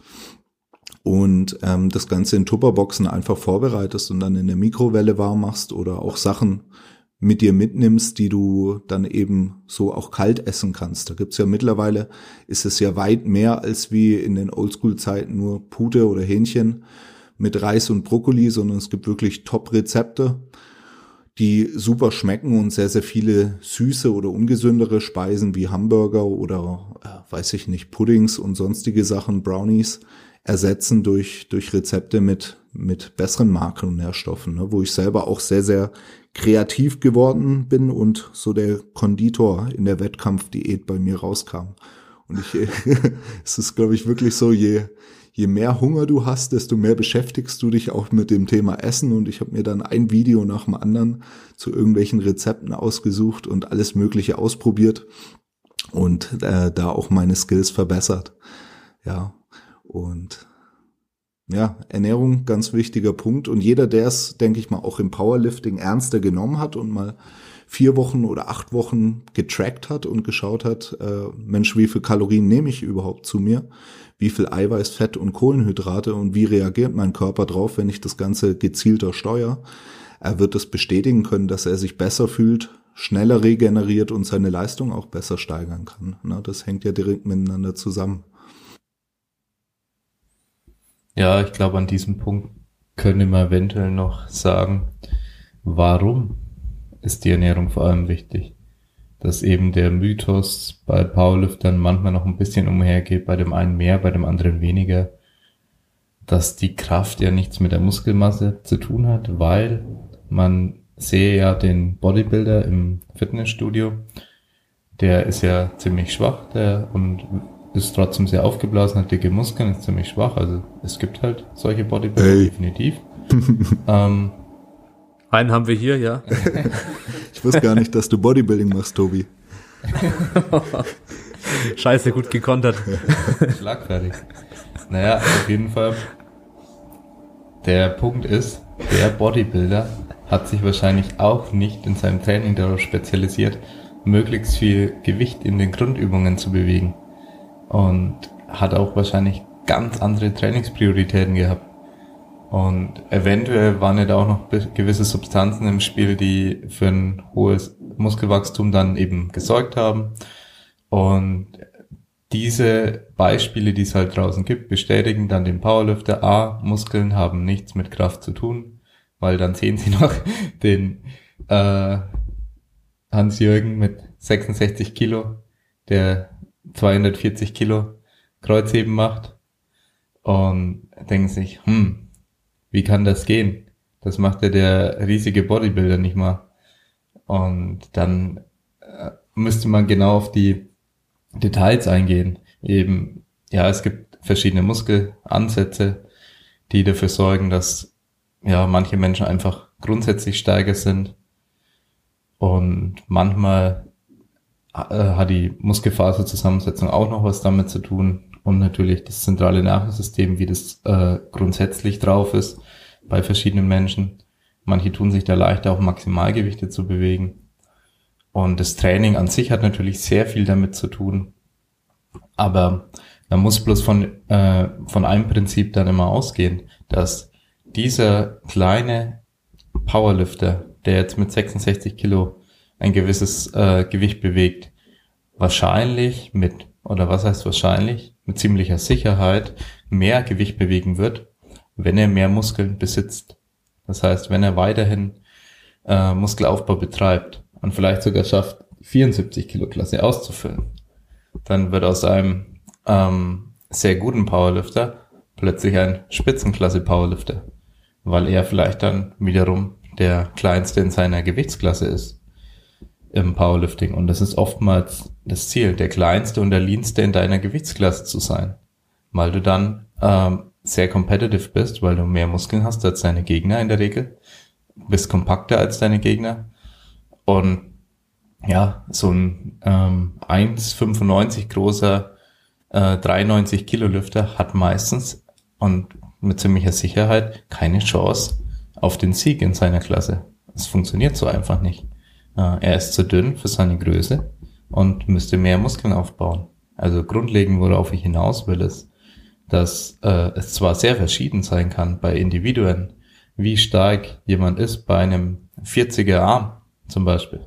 und ähm, das Ganze in Tupperboxen einfach vorbereitest und dann in der Mikrowelle warm machst oder auch Sachen mit dir mitnimmst, die du dann eben so auch kalt essen kannst. Da gibt's ja mittlerweile, ist es ja weit mehr als wie in den Oldschool-Zeiten nur Pute oder Hähnchen mit Reis und Brokkoli, sondern es gibt wirklich Top-Rezepte, die super schmecken und sehr, sehr viele süße oder ungesündere Speisen wie Hamburger oder, äh, weiß ich nicht, Puddings und sonstige Sachen, Brownies ersetzen durch, durch Rezepte mit, mit besseren Makronährstoffen, ne, wo ich selber auch sehr, sehr kreativ geworden bin und so der Konditor in der Wettkampfdiät bei mir rauskam. Und ich, es ist, glaube ich, wirklich so, je, je mehr Hunger du hast, desto mehr beschäftigst du dich auch mit dem Thema Essen. Und ich habe mir dann ein Video nach dem anderen zu irgendwelchen Rezepten ausgesucht und alles Mögliche ausprobiert und äh, da auch meine Skills verbessert. Ja, und ja, Ernährung, ganz wichtiger Punkt. Und jeder, der es, denke ich mal, auch im Powerlifting ernster genommen hat und mal vier Wochen oder acht Wochen getrackt hat und geschaut hat, äh, Mensch, wie viel Kalorien nehme ich überhaupt zu mir? Wie viel Eiweiß, Fett und Kohlenhydrate und wie reagiert mein Körper drauf, wenn ich das Ganze gezielter steuere? Er wird es bestätigen können, dass er sich besser fühlt, schneller regeneriert und seine Leistung auch besser steigern kann. Na, das hängt ja direkt miteinander zusammen. Ja, ich glaube, an diesem Punkt könnte man eventuell noch sagen, warum ist die Ernährung vor allem wichtig? Dass eben der Mythos bei Powerliftern manchmal noch ein bisschen umhergeht, bei dem einen mehr, bei dem anderen weniger, dass die Kraft ja nichts mit der Muskelmasse zu tun hat, weil man sehe ja den Bodybuilder im Fitnessstudio, der ist ja ziemlich schwach der, und ist trotzdem sehr aufgeblasen, hat dicke Muskeln, ist ziemlich schwach. Also es gibt halt solche Bodybuilder, hey. definitiv. ähm, Einen haben wir hier, ja. ich wusste gar nicht, dass du Bodybuilding machst, Tobi. Scheiße, gut gekontert. Schlagfertig. Naja, auf jeden Fall. Der Punkt ist, der Bodybuilder hat sich wahrscheinlich auch nicht in seinem Training darauf spezialisiert, möglichst viel Gewicht in den Grundübungen zu bewegen. Und hat auch wahrscheinlich ganz andere Trainingsprioritäten gehabt. Und eventuell waren ja da auch noch gewisse Substanzen im Spiel, die für ein hohes Muskelwachstum dann eben gesorgt haben. Und diese Beispiele, die es halt draußen gibt, bestätigen dann den Powerlifter, A, Muskeln haben nichts mit Kraft zu tun, weil dann sehen sie noch den äh, Hans-Jürgen mit 66 Kilo, der 240 Kilo Kreuzheben macht und denken sich, hm, wie kann das gehen? Das macht ja der riesige Bodybuilder nicht mal. Und dann äh, müsste man genau auf die Details eingehen. Eben, ja, es gibt verschiedene Muskelansätze, die dafür sorgen, dass ja manche Menschen einfach grundsätzlich stärker sind. Und manchmal hat die Muskelfaserzusammensetzung auch noch was damit zu tun. Und natürlich das zentrale Nervensystem, wie das äh, grundsätzlich drauf ist bei verschiedenen Menschen. Manche tun sich da leichter, auch Maximalgewichte zu bewegen. Und das Training an sich hat natürlich sehr viel damit zu tun. Aber man muss bloß von, äh, von einem Prinzip dann immer ausgehen, dass dieser kleine Powerlifter, der jetzt mit 66 Kilo ein gewisses äh, Gewicht bewegt, wahrscheinlich mit, oder was heißt wahrscheinlich, mit ziemlicher Sicherheit mehr Gewicht bewegen wird, wenn er mehr Muskeln besitzt. Das heißt, wenn er weiterhin äh, Muskelaufbau betreibt und vielleicht sogar schafft, 74 Kilo Klasse auszufüllen, dann wird aus einem ähm, sehr guten Powerlifter plötzlich ein Spitzenklasse Powerlifter, weil er vielleicht dann wiederum der kleinste in seiner Gewichtsklasse ist im Powerlifting. Und das ist oftmals das Ziel, der kleinste und der leanste in deiner Gewichtsklasse zu sein, weil du dann ähm, sehr competitive bist, weil du mehr Muskeln hast als deine Gegner in der Regel, bist kompakter als deine Gegner und ja, so ein ähm, 1,95 großer äh, 93 Kilo Lüfter hat meistens und mit ziemlicher Sicherheit keine Chance auf den Sieg in seiner Klasse. Es funktioniert so einfach nicht. Äh, er ist zu dünn für seine Größe und müsste mehr Muskeln aufbauen. Also grundlegend, worauf ich hinaus will, ist, dass äh, es zwar sehr verschieden sein kann bei Individuen, wie stark jemand ist bei einem 40er Arm zum Beispiel.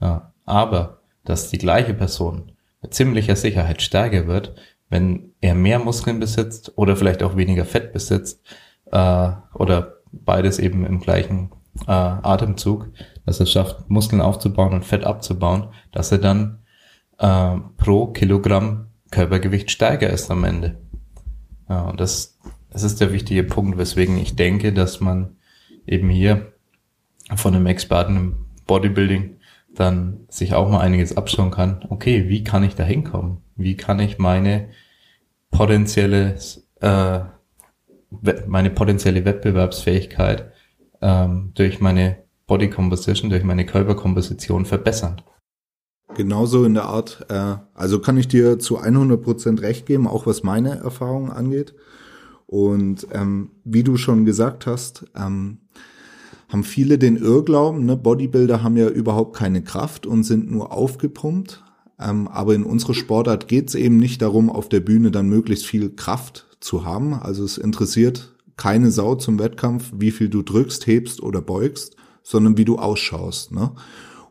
Ja, aber dass die gleiche Person mit ziemlicher Sicherheit stärker wird, wenn er mehr Muskeln besitzt oder vielleicht auch weniger Fett besitzt äh, oder beides eben im gleichen äh, Atemzug, dass er schafft, Muskeln aufzubauen und Fett abzubauen, dass er dann äh, pro Kilogramm Körpergewicht stärker ist am Ende. Ja, und das, das ist der wichtige Punkt, weswegen ich denke, dass man eben hier von einem Experten im Bodybuilding dann sich auch mal einiges abschauen kann. Okay, wie kann ich da hinkommen? Wie kann ich meine potenzielle, äh, meine potenzielle Wettbewerbsfähigkeit ähm, durch meine Body Composition, durch meine Körperkomposition verbessern? Genauso in der Art, äh, also kann ich dir zu 100 Prozent recht geben, auch was meine Erfahrungen angeht. Und ähm, wie du schon gesagt hast, ähm, haben viele den Irrglauben, ne? Bodybuilder haben ja überhaupt keine Kraft und sind nur aufgepumpt. Ähm, aber in unserer Sportart geht es eben nicht darum, auf der Bühne dann möglichst viel Kraft zu haben. Also es interessiert keine Sau zum Wettkampf, wie viel du drückst, hebst oder beugst, sondern wie du ausschaust. Ne?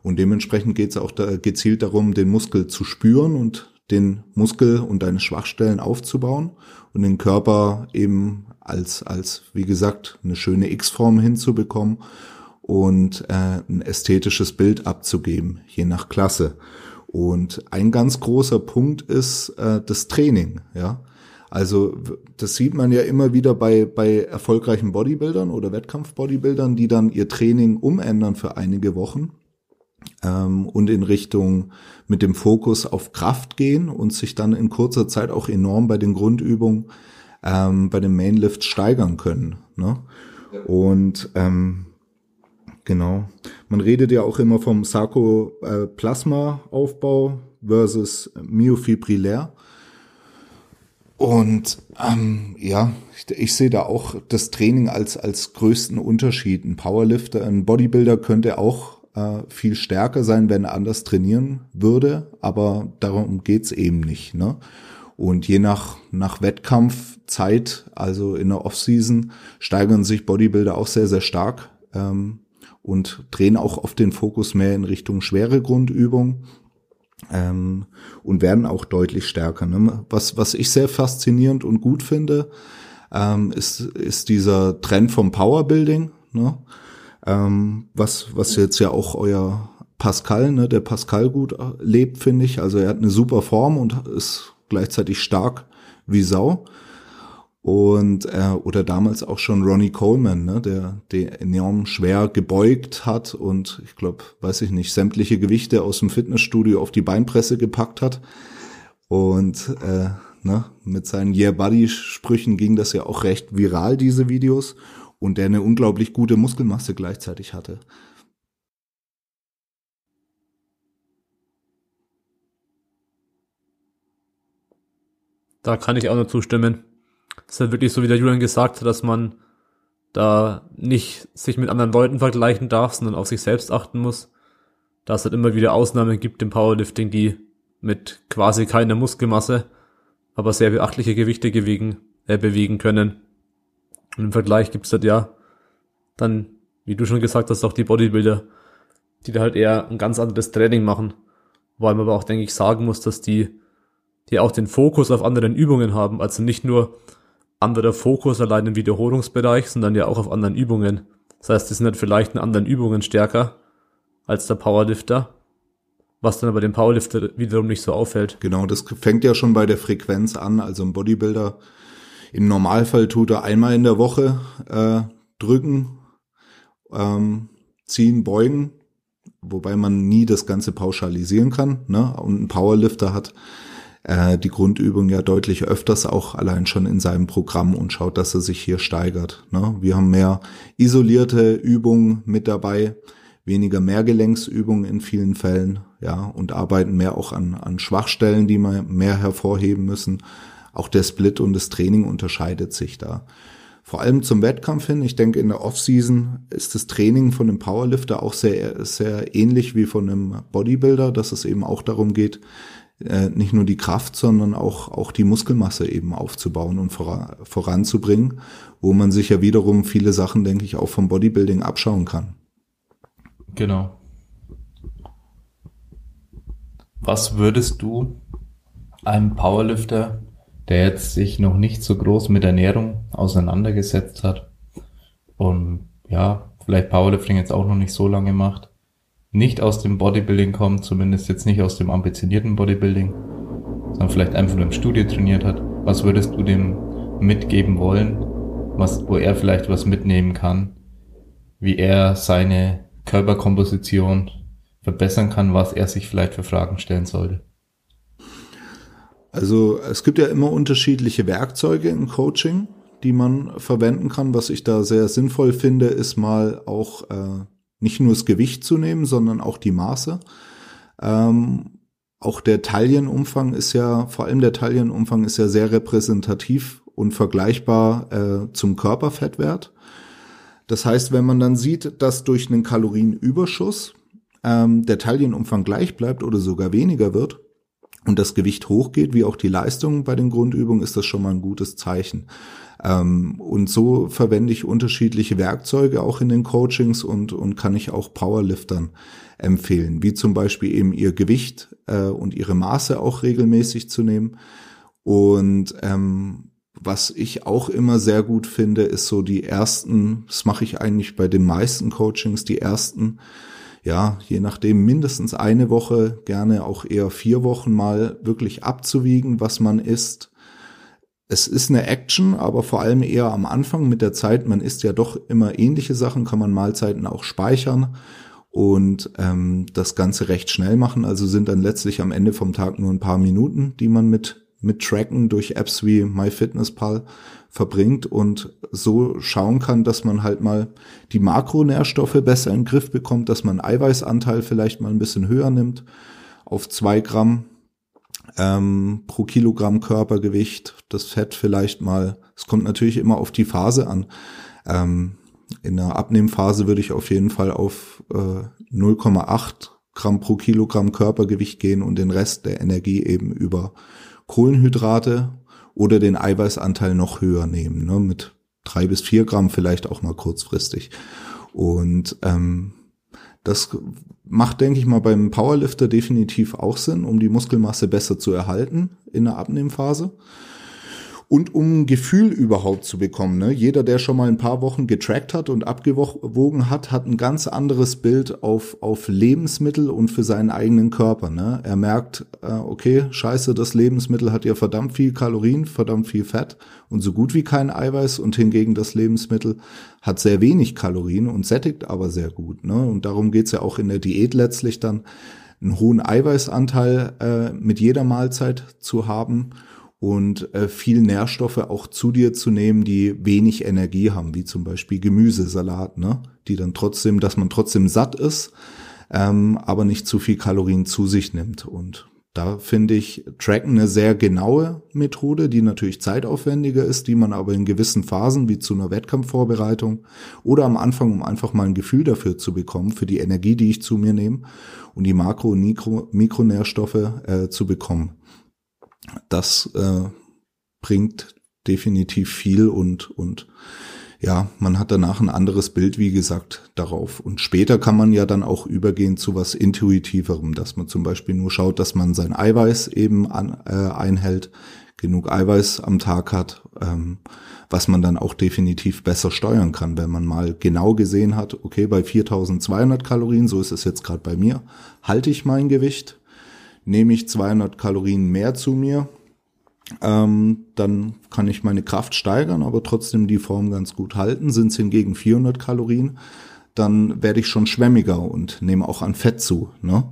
Und dementsprechend geht es auch da gezielt darum, den Muskel zu spüren und den Muskel und deine Schwachstellen aufzubauen und den Körper eben als, als, wie gesagt, eine schöne X-Form hinzubekommen und äh, ein ästhetisches Bild abzugeben, je nach Klasse. Und ein ganz großer Punkt ist äh, das Training, ja. Also das sieht man ja immer wieder bei, bei erfolgreichen Bodybuildern oder Wettkampf-Bodybuildern, die dann ihr Training umändern für einige Wochen ähm, und in Richtung mit dem Fokus auf Kraft gehen und sich dann in kurzer Zeit auch enorm bei den Grundübungen ähm, bei dem Mainlift steigern können. Ne? Und ähm, genau, man redet ja auch immer vom Sarkoplasma-Aufbau versus myofibrilär. Und ähm, ja, ich, ich sehe da auch das Training als als größten Unterschied. Ein Powerlifter, ein Bodybuilder könnte auch äh, viel stärker sein, wenn er anders trainieren würde, aber darum geht's eben nicht. Ne? Und je nach, nach Wettkampfzeit, also in der Offseason, steigern sich Bodybuilder auch sehr, sehr stark ähm, und drehen auch oft den Fokus mehr in Richtung schwere Grundübung ähm, und werden auch deutlich stärker. Ne? Was, was ich sehr faszinierend und gut finde, ähm, ist, ist dieser Trend vom Powerbuilding, ne? ähm, was, was jetzt ja auch euer Pascal, ne, der Pascal gut lebt, finde ich. Also er hat eine super Form und ist gleichzeitig stark wie Sau. Und äh, oder damals auch schon Ronnie Coleman, ne, der, der enorm schwer gebeugt hat und ich glaube, weiß ich nicht, sämtliche Gewichte aus dem Fitnessstudio auf die Beinpresse gepackt hat. Und äh, ne, mit seinen Yeah Buddy Sprüchen ging das ja auch recht viral, diese Videos. Und der eine unglaublich gute Muskelmasse gleichzeitig hatte. Da kann ich auch nur zustimmen. Es ist halt wirklich so, wie der Julian gesagt hat, dass man da nicht sich mit anderen Leuten vergleichen darf, sondern auf sich selbst achten muss. Da es halt immer wieder Ausnahmen gibt im Powerlifting, die mit quasi keiner Muskelmasse, aber sehr beachtliche Gewichte bewegen, äh, bewegen können. Und im Vergleich gibt's halt ja dann, wie du schon gesagt hast, auch die Bodybuilder, die da halt eher ein ganz anderes Training machen. Wo man aber auch, denke ich, sagen muss, dass die die auch den Fokus auf anderen Übungen haben, also nicht nur anderer Fokus allein im Wiederholungsbereich, sondern ja auch auf anderen Übungen. Das heißt, die sind halt vielleicht in anderen Übungen stärker als der Powerlifter, was dann aber dem Powerlifter wiederum nicht so auffällt. Genau, das fängt ja schon bei der Frequenz an. Also ein Bodybuilder im Normalfall tut er einmal in der Woche äh, drücken, ähm, ziehen, beugen, wobei man nie das Ganze pauschalisieren kann. Ne? Und ein Powerlifter hat äh, die Grundübung ja deutlich öfters auch allein schon in seinem Programm und schaut, dass er sich hier steigert. Ne? Wir haben mehr isolierte Übungen mit dabei, weniger Mehrgelenksübungen in vielen Fällen, ja, und arbeiten mehr auch an, an Schwachstellen, die wir mehr hervorheben müssen. Auch der Split und das Training unterscheidet sich da. Vor allem zum Wettkampf hin. Ich denke, in der Offseason ist das Training von einem Powerlifter auch sehr, sehr ähnlich wie von einem Bodybuilder, dass es eben auch darum geht, äh, nicht nur die Kraft, sondern auch, auch die Muskelmasse eben aufzubauen und voran, voranzubringen, wo man sich ja wiederum viele Sachen, denke ich, auch vom Bodybuilding abschauen kann. Genau. Was würdest du einem Powerlifter, der jetzt sich noch nicht so groß mit Ernährung auseinandergesetzt hat und ja, vielleicht Powerlifting jetzt auch noch nicht so lange macht, nicht aus dem Bodybuilding kommt, zumindest jetzt nicht aus dem ambitionierten Bodybuilding, sondern vielleicht einfach nur im Studio trainiert hat, was würdest du dem mitgeben wollen, was, wo er vielleicht was mitnehmen kann, wie er seine Körperkomposition verbessern kann, was er sich vielleicht für Fragen stellen sollte? Also es gibt ja immer unterschiedliche Werkzeuge im Coaching, die man verwenden kann. Was ich da sehr sinnvoll finde, ist mal auch äh, nicht nur das Gewicht zu nehmen, sondern auch die Maße. Ähm, auch der Taillenumfang ist ja, vor allem der Taillenumfang ist ja sehr repräsentativ und vergleichbar äh, zum Körperfettwert. Das heißt, wenn man dann sieht, dass durch einen Kalorienüberschuss ähm, der Taillenumfang gleich bleibt oder sogar weniger wird und das Gewicht hochgeht, wie auch die Leistung bei den Grundübungen, ist das schon mal ein gutes Zeichen. Ähm, und so verwende ich unterschiedliche Werkzeuge auch in den Coachings und, und kann ich auch Powerliftern empfehlen, wie zum Beispiel eben ihr Gewicht äh, und ihre Maße auch regelmäßig zu nehmen. Und ähm, was ich auch immer sehr gut finde, ist so die ersten, das mache ich eigentlich bei den meisten Coachings, die ersten, ja, je nachdem mindestens eine Woche, gerne auch eher vier Wochen mal wirklich abzuwiegen, was man isst es ist eine Action, aber vor allem eher am Anfang mit der Zeit. Man isst ja doch immer ähnliche Sachen, kann man Mahlzeiten auch speichern und ähm, das Ganze recht schnell machen. Also sind dann letztlich am Ende vom Tag nur ein paar Minuten, die man mit mit Tracken durch Apps wie MyFitnessPal verbringt und so schauen kann, dass man halt mal die Makronährstoffe besser in den Griff bekommt, dass man Eiweißanteil vielleicht mal ein bisschen höher nimmt auf zwei Gramm ähm, pro Kilogramm Körpergewicht, das Fett vielleicht mal. Es kommt natürlich immer auf die Phase an. Ähm, in der Abnehmphase würde ich auf jeden Fall auf äh, 0,8 Gramm pro Kilogramm Körpergewicht gehen und den Rest der Energie eben über Kohlenhydrate oder den Eiweißanteil noch höher nehmen, ne, mit drei bis vier Gramm vielleicht auch mal kurzfristig. Und ähm, das macht, denke ich mal, beim Powerlifter definitiv auch Sinn, um die Muskelmasse besser zu erhalten in der Abnehmphase und um ein Gefühl überhaupt zu bekommen. Ne? Jeder, der schon mal ein paar Wochen getrackt hat und abgewogen hat, hat ein ganz anderes Bild auf, auf Lebensmittel und für seinen eigenen Körper. Ne? Er merkt, äh, okay, scheiße, das Lebensmittel hat ja verdammt viel Kalorien, verdammt viel Fett und so gut wie kein Eiweiß und hingegen das Lebensmittel hat sehr wenig Kalorien und sättigt aber sehr gut. Ne? Und darum geht's ja auch in der Diät letztlich dann, einen hohen Eiweißanteil äh, mit jeder Mahlzeit zu haben und äh, viel Nährstoffe auch zu dir zu nehmen, die wenig Energie haben, wie zum Beispiel Gemüsesalat, ne? die dann trotzdem, dass man trotzdem satt ist, ähm, aber nicht zu viel Kalorien zu sich nimmt. Und da finde ich Tracken eine sehr genaue Methode, die natürlich zeitaufwendiger ist, die man aber in gewissen Phasen, wie zu einer Wettkampfvorbereitung oder am Anfang, um einfach mal ein Gefühl dafür zu bekommen, für die Energie, die ich zu mir nehme und die Makro- und Mikro Mikronährstoffe äh, zu bekommen das äh, bringt definitiv viel und, und ja, man hat danach ein anderes Bild, wie gesagt, darauf. Und später kann man ja dann auch übergehen zu was Intuitiverem, dass man zum Beispiel nur schaut, dass man sein Eiweiß eben an, äh, einhält, genug Eiweiß am Tag hat, ähm, was man dann auch definitiv besser steuern kann, wenn man mal genau gesehen hat, okay, bei 4200 Kalorien, so ist es jetzt gerade bei mir, halte ich mein Gewicht, nehme ich 200 Kalorien mehr zu mir, ähm, dann kann ich meine Kraft steigern, aber trotzdem die Form ganz gut halten. Sind es hingegen 400 Kalorien, dann werde ich schon schwämmiger und nehme auch an Fett zu. Ne?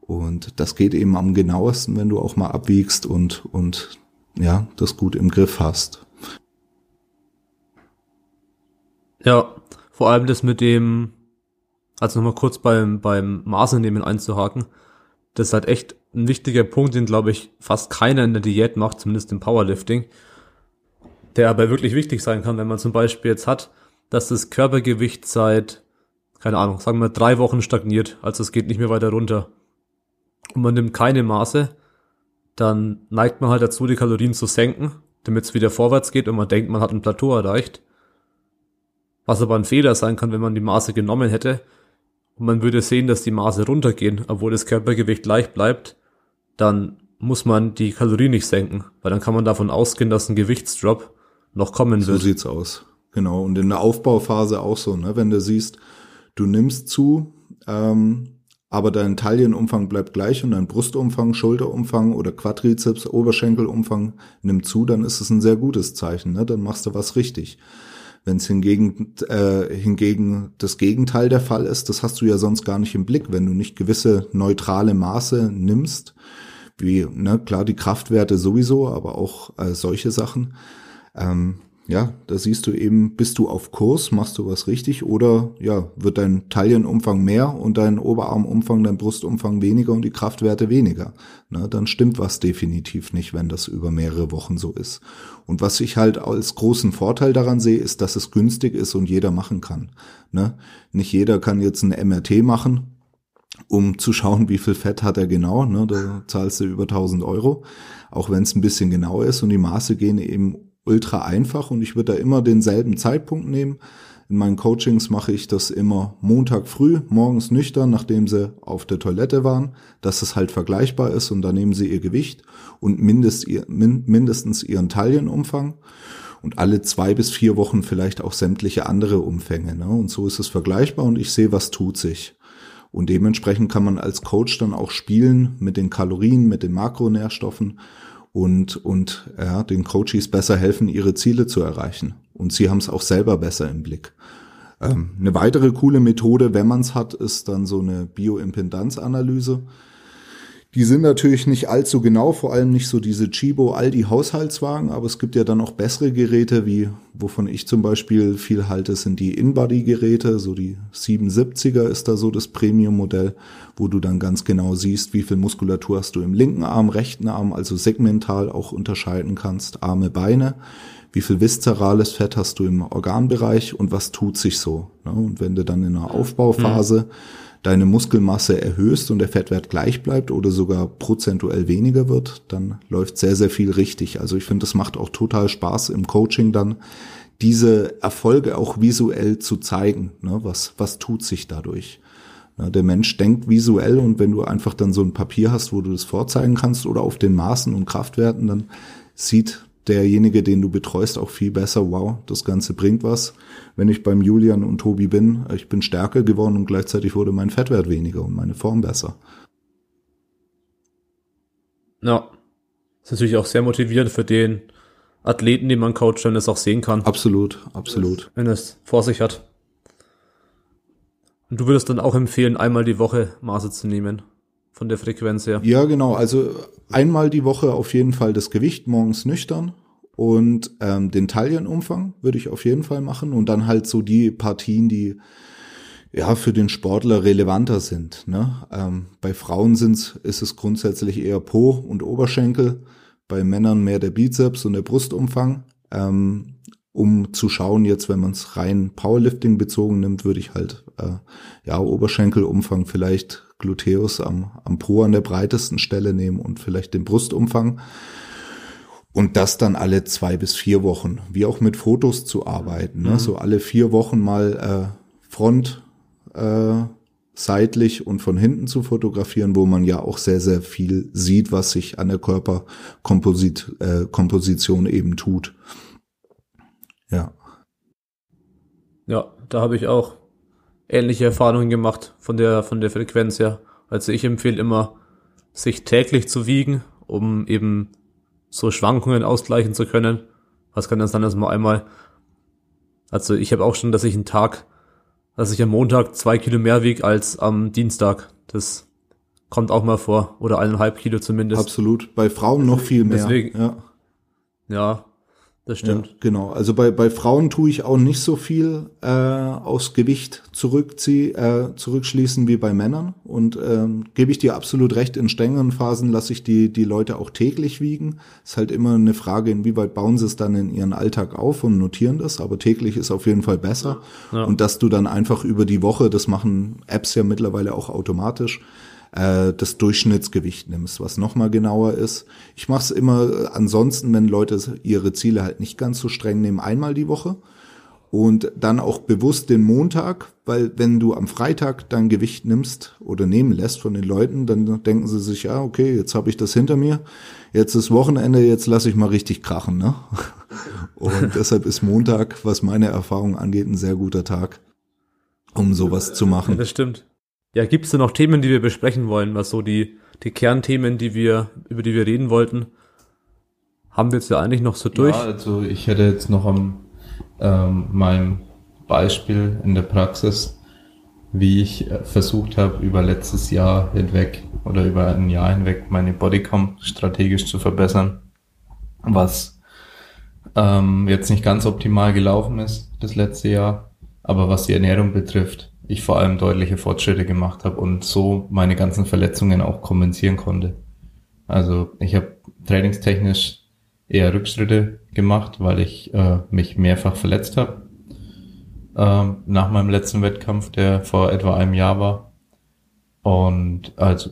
Und das geht eben am genauesten, wenn du auch mal abwiegst und, und ja, das gut im Griff hast. Ja, vor allem das mit dem, also nochmal kurz beim, beim Maße nehmen einzuhaken, das ist halt echt ein wichtiger Punkt, den glaube ich fast keiner in der Diät macht, zumindest im Powerlifting, der aber wirklich wichtig sein kann, wenn man zum Beispiel jetzt hat, dass das Körpergewicht seit, keine Ahnung, sagen wir drei Wochen stagniert, also es geht nicht mehr weiter runter und man nimmt keine Maße, dann neigt man halt dazu, die Kalorien zu senken, damit es wieder vorwärts geht und man denkt, man hat ein Plateau erreicht. Was aber ein Fehler sein kann, wenn man die Maße genommen hätte und man würde sehen, dass die Maße runtergehen, obwohl das Körpergewicht gleich bleibt, dann muss man die Kalorien nicht senken, weil dann kann man davon ausgehen, dass ein Gewichtsdrop noch kommen wird. So sieht's aus. Genau. Und in der Aufbauphase auch so, ne? Wenn du siehst, du nimmst zu, ähm, aber dein Taillenumfang bleibt gleich und dein Brustumfang, Schulterumfang oder Quadrizeps, Oberschenkelumfang nimmt zu, dann ist es ein sehr gutes Zeichen. Ne? Dann machst du was richtig. Wenn es hingegen, äh, hingegen das Gegenteil der Fall ist, das hast du ja sonst gar nicht im Blick, wenn du nicht gewisse neutrale Maße nimmst, wie, ne, klar, die Kraftwerte sowieso, aber auch äh, solche Sachen. Ähm, ja, da siehst du eben, bist du auf Kurs, machst du was richtig oder ja, wird dein Taillenumfang mehr und dein Oberarmumfang, dein Brustumfang weniger und die Kraftwerte weniger. Ne, dann stimmt was definitiv nicht, wenn das über mehrere Wochen so ist. Und was ich halt als großen Vorteil daran sehe, ist, dass es günstig ist und jeder machen kann. Ne? Nicht jeder kann jetzt ein MRT machen um zu schauen, wie viel Fett hat er genau. Ne? Da zahlst du über 1000 Euro, auch wenn es ein bisschen genauer ist und die Maße gehen eben ultra einfach und ich würde da immer denselben Zeitpunkt nehmen. In meinen Coachings mache ich das immer Montag früh, morgens nüchtern, nachdem sie auf der Toilette waren, dass es halt vergleichbar ist und dann nehmen sie ihr Gewicht und mindest, mindestens ihren Taillenumfang und alle zwei bis vier Wochen vielleicht auch sämtliche andere Umfänge. Ne? Und so ist es vergleichbar und ich sehe, was tut sich. Und dementsprechend kann man als Coach dann auch spielen mit den Kalorien, mit den Makronährstoffen und, und ja, den Coaches besser helfen, ihre Ziele zu erreichen. Und sie haben es auch selber besser im Blick. Ähm, eine weitere coole Methode, wenn man es hat, ist dann so eine Bioimpedanzanalyse. Die sind natürlich nicht allzu genau, vor allem nicht so diese Chibo Aldi Haushaltswagen, aber es gibt ja dann auch bessere Geräte, wie wovon ich zum Beispiel viel halte, sind die InBody Geräte, so die 77er ist da so das Premium Modell, wo du dann ganz genau siehst, wie viel Muskulatur hast du im linken Arm, rechten Arm, also segmental auch unterscheiden kannst, Arme, Beine, wie viel viszerales Fett hast du im Organbereich und was tut sich so. Ne? Und wenn du dann in einer Aufbauphase mhm deine Muskelmasse erhöhst und der Fettwert gleich bleibt oder sogar prozentuell weniger wird, dann läuft sehr, sehr viel richtig. Also ich finde, das macht auch total Spaß im Coaching dann, diese Erfolge auch visuell zu zeigen. Ne? Was, was tut sich dadurch? Ja, der Mensch denkt visuell und wenn du einfach dann so ein Papier hast, wo du das vorzeigen kannst oder auf den Maßen und Kraftwerten, dann sieht derjenige, den du betreust, auch viel besser, wow, das Ganze bringt was. Wenn ich beim Julian und Tobi bin, ich bin stärker geworden und gleichzeitig wurde mein Fettwert weniger und meine Form besser. Ja, das ist natürlich auch sehr motivierend für den Athleten, den man coacht, wenn es auch sehen kann. Absolut, absolut. Wenn er es vor sich hat. Und du würdest dann auch empfehlen, einmal die Woche Maße zu nehmen. Von der Frequenz her. Ja, genau. Also einmal die Woche auf jeden Fall das Gewicht morgens nüchtern und ähm, den Taillenumfang würde ich auf jeden Fall machen und dann halt so die Partien, die ja für den Sportler relevanter sind. Ne? Ähm, bei Frauen sind's, ist es grundsätzlich eher Po und Oberschenkel, bei Männern mehr der Bizeps und der Brustumfang. Ähm, um zu schauen, jetzt wenn man es rein Powerlifting bezogen nimmt, würde ich halt äh, ja Oberschenkelumfang vielleicht Gluteus am, am Po an der breitesten Stelle nehmen und vielleicht den Brustumfang. Und das dann alle zwei bis vier Wochen, wie auch mit Fotos zu arbeiten. Ne? Mhm. So alle vier Wochen mal äh, Front, äh, seitlich und von hinten zu fotografieren, wo man ja auch sehr, sehr viel sieht, was sich an der Körperkomposition äh, eben tut. Ja. Ja, da habe ich auch ähnliche Erfahrungen gemacht von der, von der Frequenz her. Also ich empfehle immer, sich täglich zu wiegen, um eben so Schwankungen ausgleichen zu können. Was kann das dann erstmal einmal? Also ich habe auch schon, dass ich einen Tag, dass ich am Montag zwei Kilo mehr wiege als am Dienstag. Das kommt auch mal vor. Oder eineinhalb Kilo zumindest. Absolut. Bei Frauen noch viel mehr. Deswegen, ja. ja, das stimmt. Ja, genau. Also bei, bei Frauen tue ich auch nicht so viel äh, aus Gewicht zurückzieh, äh, zurückschließen wie bei Männern. Und ähm, gebe ich dir absolut recht, in strengeren Phasen lasse ich die, die Leute auch täglich wiegen. Ist halt immer eine Frage, inwieweit bauen sie es dann in ihren Alltag auf und notieren das. Aber täglich ist auf jeden Fall besser. Ja. Und dass du dann einfach über die Woche, das machen Apps ja mittlerweile auch automatisch, äh, das Durchschnittsgewicht nimmst, was nochmal genauer ist. Ich mache es immer äh, ansonsten, wenn Leute ihre Ziele halt nicht ganz so streng nehmen, einmal die Woche. Und dann auch bewusst den Montag, weil wenn du am Freitag dein Gewicht nimmst oder nehmen lässt von den Leuten, dann denken sie sich, ja, okay, jetzt habe ich das hinter mir, jetzt ist Wochenende, jetzt lasse ich mal richtig krachen. Ne? Und deshalb ist Montag, was meine Erfahrung angeht, ein sehr guter Tag, um sowas zu machen. Ja, das stimmt. Ja, gibt es denn noch Themen, die wir besprechen wollen, was so die, die Kernthemen, die wir, über die wir reden wollten? Haben wir jetzt ja eigentlich noch so durch? Ja, also ich hätte jetzt noch am ähm, meinem Beispiel in der Praxis, wie ich äh, versucht habe, über letztes Jahr hinweg oder über ein Jahr hinweg meine Bodycom strategisch zu verbessern, was ähm, jetzt nicht ganz optimal gelaufen ist das letzte Jahr, aber was die Ernährung betrifft, ich vor allem deutliche Fortschritte gemacht habe und so meine ganzen Verletzungen auch kompensieren konnte. Also ich habe trainingstechnisch eher Rückschritte gemacht, weil ich äh, mich mehrfach verletzt habe. Ähm, nach meinem letzten Wettkampf, der vor etwa einem Jahr war. Und also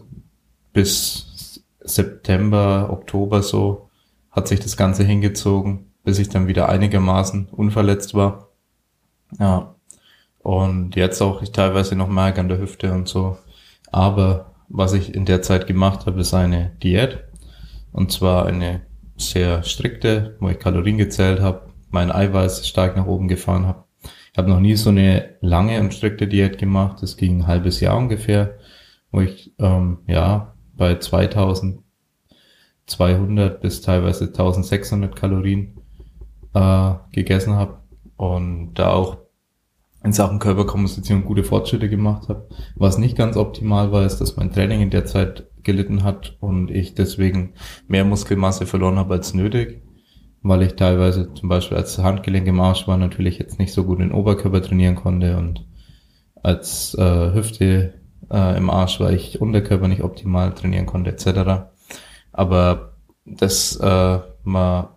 bis September, Oktober so hat sich das Ganze hingezogen, bis ich dann wieder einigermaßen unverletzt war. Ja, und jetzt auch ich teilweise noch merke an der Hüfte und so. Aber was ich in der Zeit gemacht habe, ist eine Diät. Und zwar eine sehr strikte, wo ich Kalorien gezählt habe, mein Eiweiß stark nach oben gefahren habe. Ich habe noch nie so eine lange und strikte Diät gemacht. Das ging ein halbes Jahr ungefähr, wo ich ähm, ja bei 2200 bis teilweise 1600 Kalorien äh, gegessen habe und da auch in Sachen Körperkomposition gute Fortschritte gemacht habe. Was nicht ganz optimal war, ist, dass mein Training in der Zeit gelitten hat und ich deswegen mehr Muskelmasse verloren habe als nötig, weil ich teilweise zum Beispiel als Handgelenk im Arsch war, natürlich jetzt nicht so gut den Oberkörper trainieren konnte und als äh, Hüfte äh, im Arsch, weil ich Unterkörper nicht optimal trainieren konnte etc. Aber das äh, mal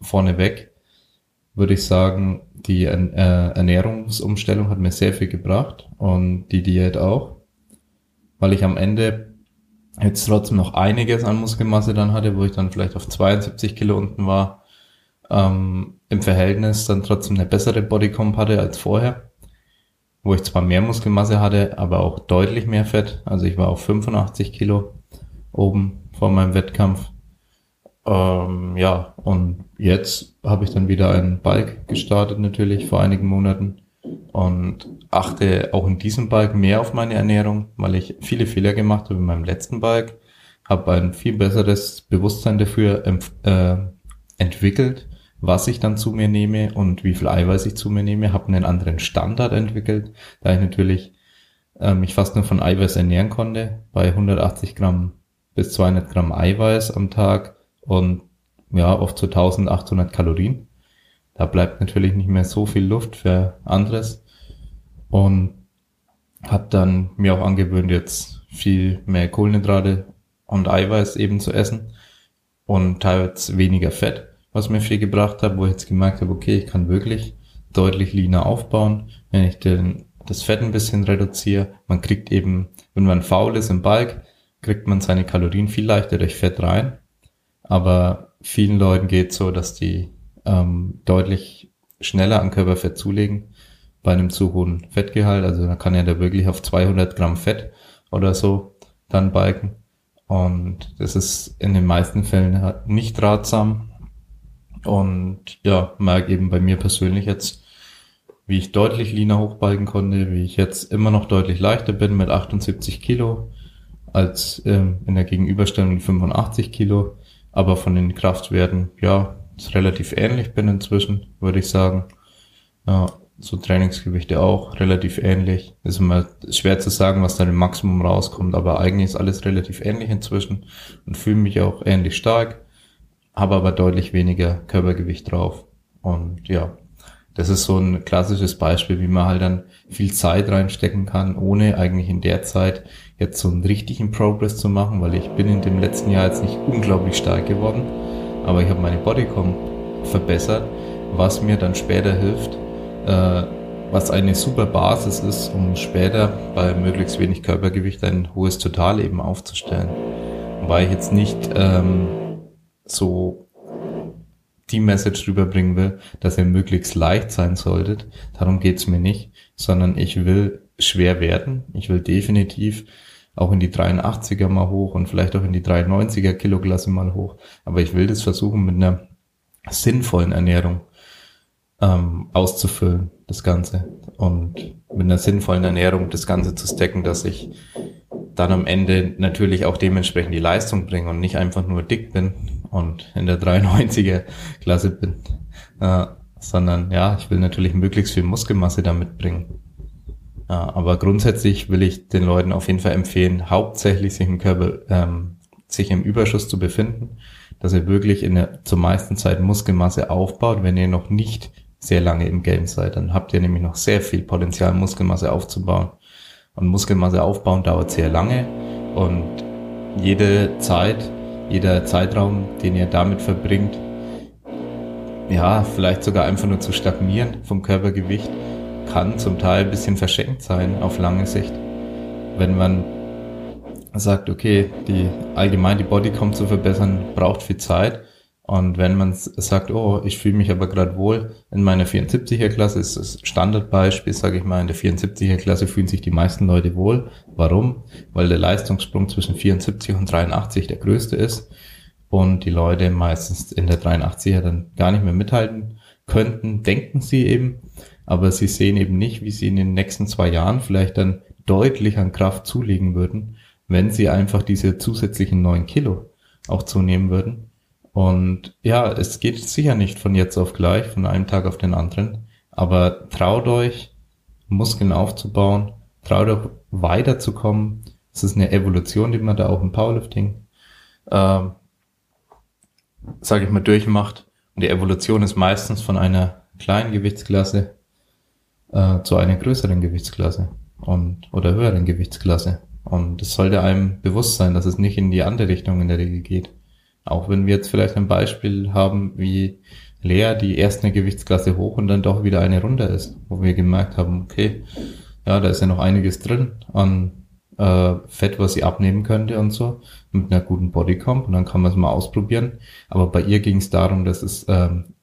vorneweg würde ich sagen, die äh, Ernährungsumstellung hat mir sehr viel gebracht und die Diät auch, weil ich am Ende jetzt trotzdem noch einiges an Muskelmasse dann hatte, wo ich dann vielleicht auf 72 Kilo unten war, ähm, im Verhältnis dann trotzdem eine bessere Bodycomp hatte als vorher, wo ich zwar mehr Muskelmasse hatte, aber auch deutlich mehr Fett, also ich war auf 85 Kilo oben vor meinem Wettkampf. Ähm, ja, und jetzt habe ich dann wieder einen Bike gestartet natürlich vor einigen Monaten und achte auch in diesem Bike mehr auf meine Ernährung, weil ich viele Fehler gemacht habe in meinem letzten Bike, habe ein viel besseres Bewusstsein dafür äh, entwickelt, was ich dann zu mir nehme und wie viel Eiweiß ich zu mir nehme, habe einen anderen Standard entwickelt, da ich natürlich äh, mich fast nur von Eiweiß ernähren konnte, bei 180 Gramm bis 200 Gramm Eiweiß am Tag und ja, oft zu 1800 Kalorien. Da bleibt natürlich nicht mehr so viel Luft für anderes. Und habe dann mir auch angewöhnt, jetzt viel mehr Kohlenhydrate und Eiweiß eben zu essen und teils weniger Fett, was mir viel gebracht hat, wo ich jetzt gemerkt habe, okay, ich kann wirklich deutlich leaner aufbauen, wenn ich den, das Fett ein bisschen reduziere. Man kriegt eben, wenn man faul ist im Balk, kriegt man seine Kalorien viel leichter durch Fett rein. Aber vielen Leuten geht so, dass die ähm, deutlich schneller an Körperfett zulegen bei einem zu hohen Fettgehalt. Also da kann ja da wirklich auf 200 Gramm Fett oder so dann biken. Und das ist in den meisten Fällen nicht ratsam. Und ja, merke eben bei mir persönlich jetzt, wie ich deutlich leaner hochbalken konnte, wie ich jetzt immer noch deutlich leichter bin mit 78 Kilo als ähm, in der Gegenüberstellung 85 Kilo, aber von den Kraftwerten, ja, ist relativ ähnlich bin inzwischen, würde ich sagen. Ja, so Trainingsgewichte auch relativ ähnlich. Ist immer schwer zu sagen, was da im Maximum rauskommt, aber eigentlich ist alles relativ ähnlich inzwischen und fühle mich auch ähnlich stark, habe aber deutlich weniger Körpergewicht drauf. Und ja, das ist so ein klassisches Beispiel, wie man halt dann viel Zeit reinstecken kann, ohne eigentlich in der Zeit jetzt so einen richtigen Progress zu machen, weil ich bin in dem letzten Jahr jetzt nicht unglaublich stark geworden, aber ich habe meine Bodycom verbessert, was mir dann später hilft, äh, was eine super Basis ist, um später bei möglichst wenig Körpergewicht ein hohes Total eben aufzustellen. Weil ich jetzt nicht ähm, so die Message rüberbringen will, dass ihr möglichst leicht sein solltet. Darum geht's mir nicht, sondern ich will schwer werden. Ich will definitiv auch in die 83er mal hoch und vielleicht auch in die 93er Kiloklasse mal hoch. Aber ich will das versuchen mit einer sinnvollen Ernährung ähm, auszufüllen, das Ganze. Und mit einer sinnvollen Ernährung das Ganze zu stacken, dass ich dann am Ende natürlich auch dementsprechend die Leistung bringe und nicht einfach nur dick bin und in der 93er Klasse bin, äh, sondern ja, ich will natürlich möglichst viel Muskelmasse damit bringen. Ja, aber grundsätzlich will ich den Leuten auf jeden Fall empfehlen, hauptsächlich sich im Körper, ähm, sich im Überschuss zu befinden, dass ihr wirklich in der zur meisten Zeit Muskelmasse aufbaut, wenn ihr noch nicht sehr lange im Game seid. Dann habt ihr nämlich noch sehr viel Potenzial, Muskelmasse aufzubauen. Und Muskelmasse aufbauen dauert sehr lange und jede Zeit, jeder Zeitraum, den ihr damit verbringt, ja, vielleicht sogar einfach nur zu stagnieren vom Körpergewicht, kann zum Teil ein bisschen verschenkt sein auf lange Sicht. Wenn man sagt, okay, die allgemein die Bodycom zu verbessern, braucht viel Zeit und wenn man sagt, oh, ich fühle mich aber gerade wohl in meiner 74er Klasse, ist das Standardbeispiel, sage ich mal, in der 74er Klasse fühlen sich die meisten Leute wohl. Warum? Weil der Leistungssprung zwischen 74 und 83 der größte ist und die Leute meistens in der 83er dann gar nicht mehr mithalten könnten, denken sie eben, aber sie sehen eben nicht, wie sie in den nächsten zwei Jahren vielleicht dann deutlich an Kraft zulegen würden, wenn sie einfach diese zusätzlichen neun Kilo auch zunehmen würden und ja, es geht sicher nicht von jetzt auf gleich, von einem Tag auf den anderen. Aber traut euch, Muskeln aufzubauen, traut euch weiterzukommen. Es ist eine Evolution, die man da auch im Powerlifting, äh, sage ich mal, durchmacht. Und die Evolution ist meistens von einer kleinen Gewichtsklasse äh, zu einer größeren Gewichtsklasse und oder höheren Gewichtsklasse. Und es sollte einem bewusst sein, dass es nicht in die andere Richtung in der Regel geht. Auch wenn wir jetzt vielleicht ein Beispiel haben wie Lea, die erst eine Gewichtsklasse hoch und dann doch wieder eine runter ist, wo wir gemerkt haben, okay, ja, da ist ja noch einiges drin an äh, Fett, was sie abnehmen könnte und so, mit einer guten Bodycomp und dann kann man es mal ausprobieren. Aber bei ihr ging es darum, dass es, ähm,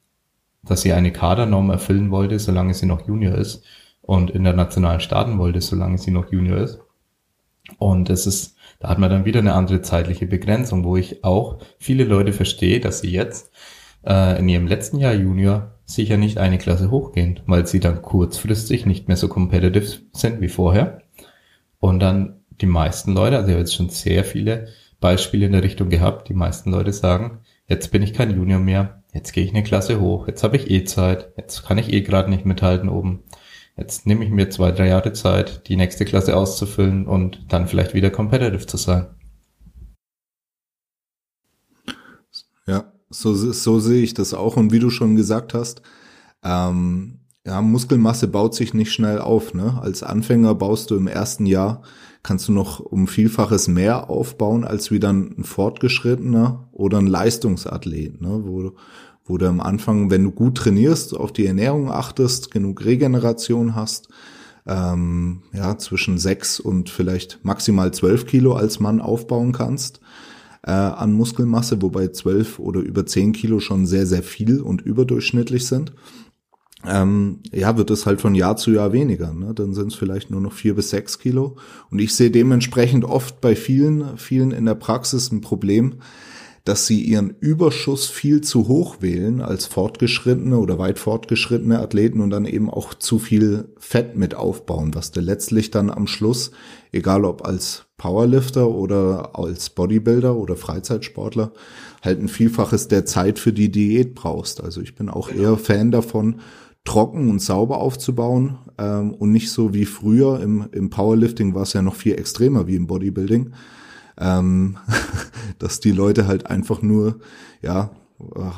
dass sie eine Kadernorm erfüllen wollte, solange sie noch Junior ist und international starten wollte, solange sie noch Junior ist. Und es ist, da hat man dann wieder eine andere zeitliche Begrenzung, wo ich auch viele Leute verstehe, dass sie jetzt äh, in ihrem letzten Jahr Junior sicher nicht eine Klasse hochgehen, weil sie dann kurzfristig nicht mehr so competitive sind wie vorher. Und dann die meisten Leute, also ich habe jetzt schon sehr viele Beispiele in der Richtung gehabt, die meisten Leute sagen, jetzt bin ich kein Junior mehr, jetzt gehe ich eine Klasse hoch, jetzt habe ich eh Zeit, jetzt kann ich eh gerade nicht mithalten oben. Jetzt nehme ich mir zwei, drei Jahre Zeit, die nächste Klasse auszufüllen und dann vielleicht wieder competitive zu sein. Ja, so, so sehe ich das auch. Und wie du schon gesagt hast, ähm, ja, Muskelmasse baut sich nicht schnell auf. Ne? Als Anfänger baust du im ersten Jahr, kannst du noch um Vielfaches mehr aufbauen als wie dann ein Fortgeschrittener oder ein Leistungsathlet, ne? wo, wo du am Anfang, wenn du gut trainierst, auf die Ernährung achtest, genug Regeneration hast, ähm, ja, zwischen sechs und vielleicht maximal zwölf Kilo als Mann aufbauen kannst äh, an Muskelmasse, wobei zwölf oder über zehn Kilo schon sehr, sehr viel und überdurchschnittlich sind. Ähm, ja, wird es halt von Jahr zu Jahr weniger. Ne? Dann sind es vielleicht nur noch vier bis sechs Kilo. Und ich sehe dementsprechend oft bei vielen, vielen in der Praxis ein Problem, dass sie ihren Überschuss viel zu hoch wählen als fortgeschrittene oder weit fortgeschrittene Athleten und dann eben auch zu viel Fett mit aufbauen, was du letztlich dann am Schluss, egal ob als Powerlifter oder als Bodybuilder oder Freizeitsportler, halt ein Vielfaches der Zeit für die Diät brauchst. Also ich bin auch eher Fan davon, trocken und sauber aufzubauen ähm, und nicht so wie früher im, im Powerlifting war es ja noch viel extremer wie im Bodybuilding ähm, dass die Leute halt einfach nur, ja,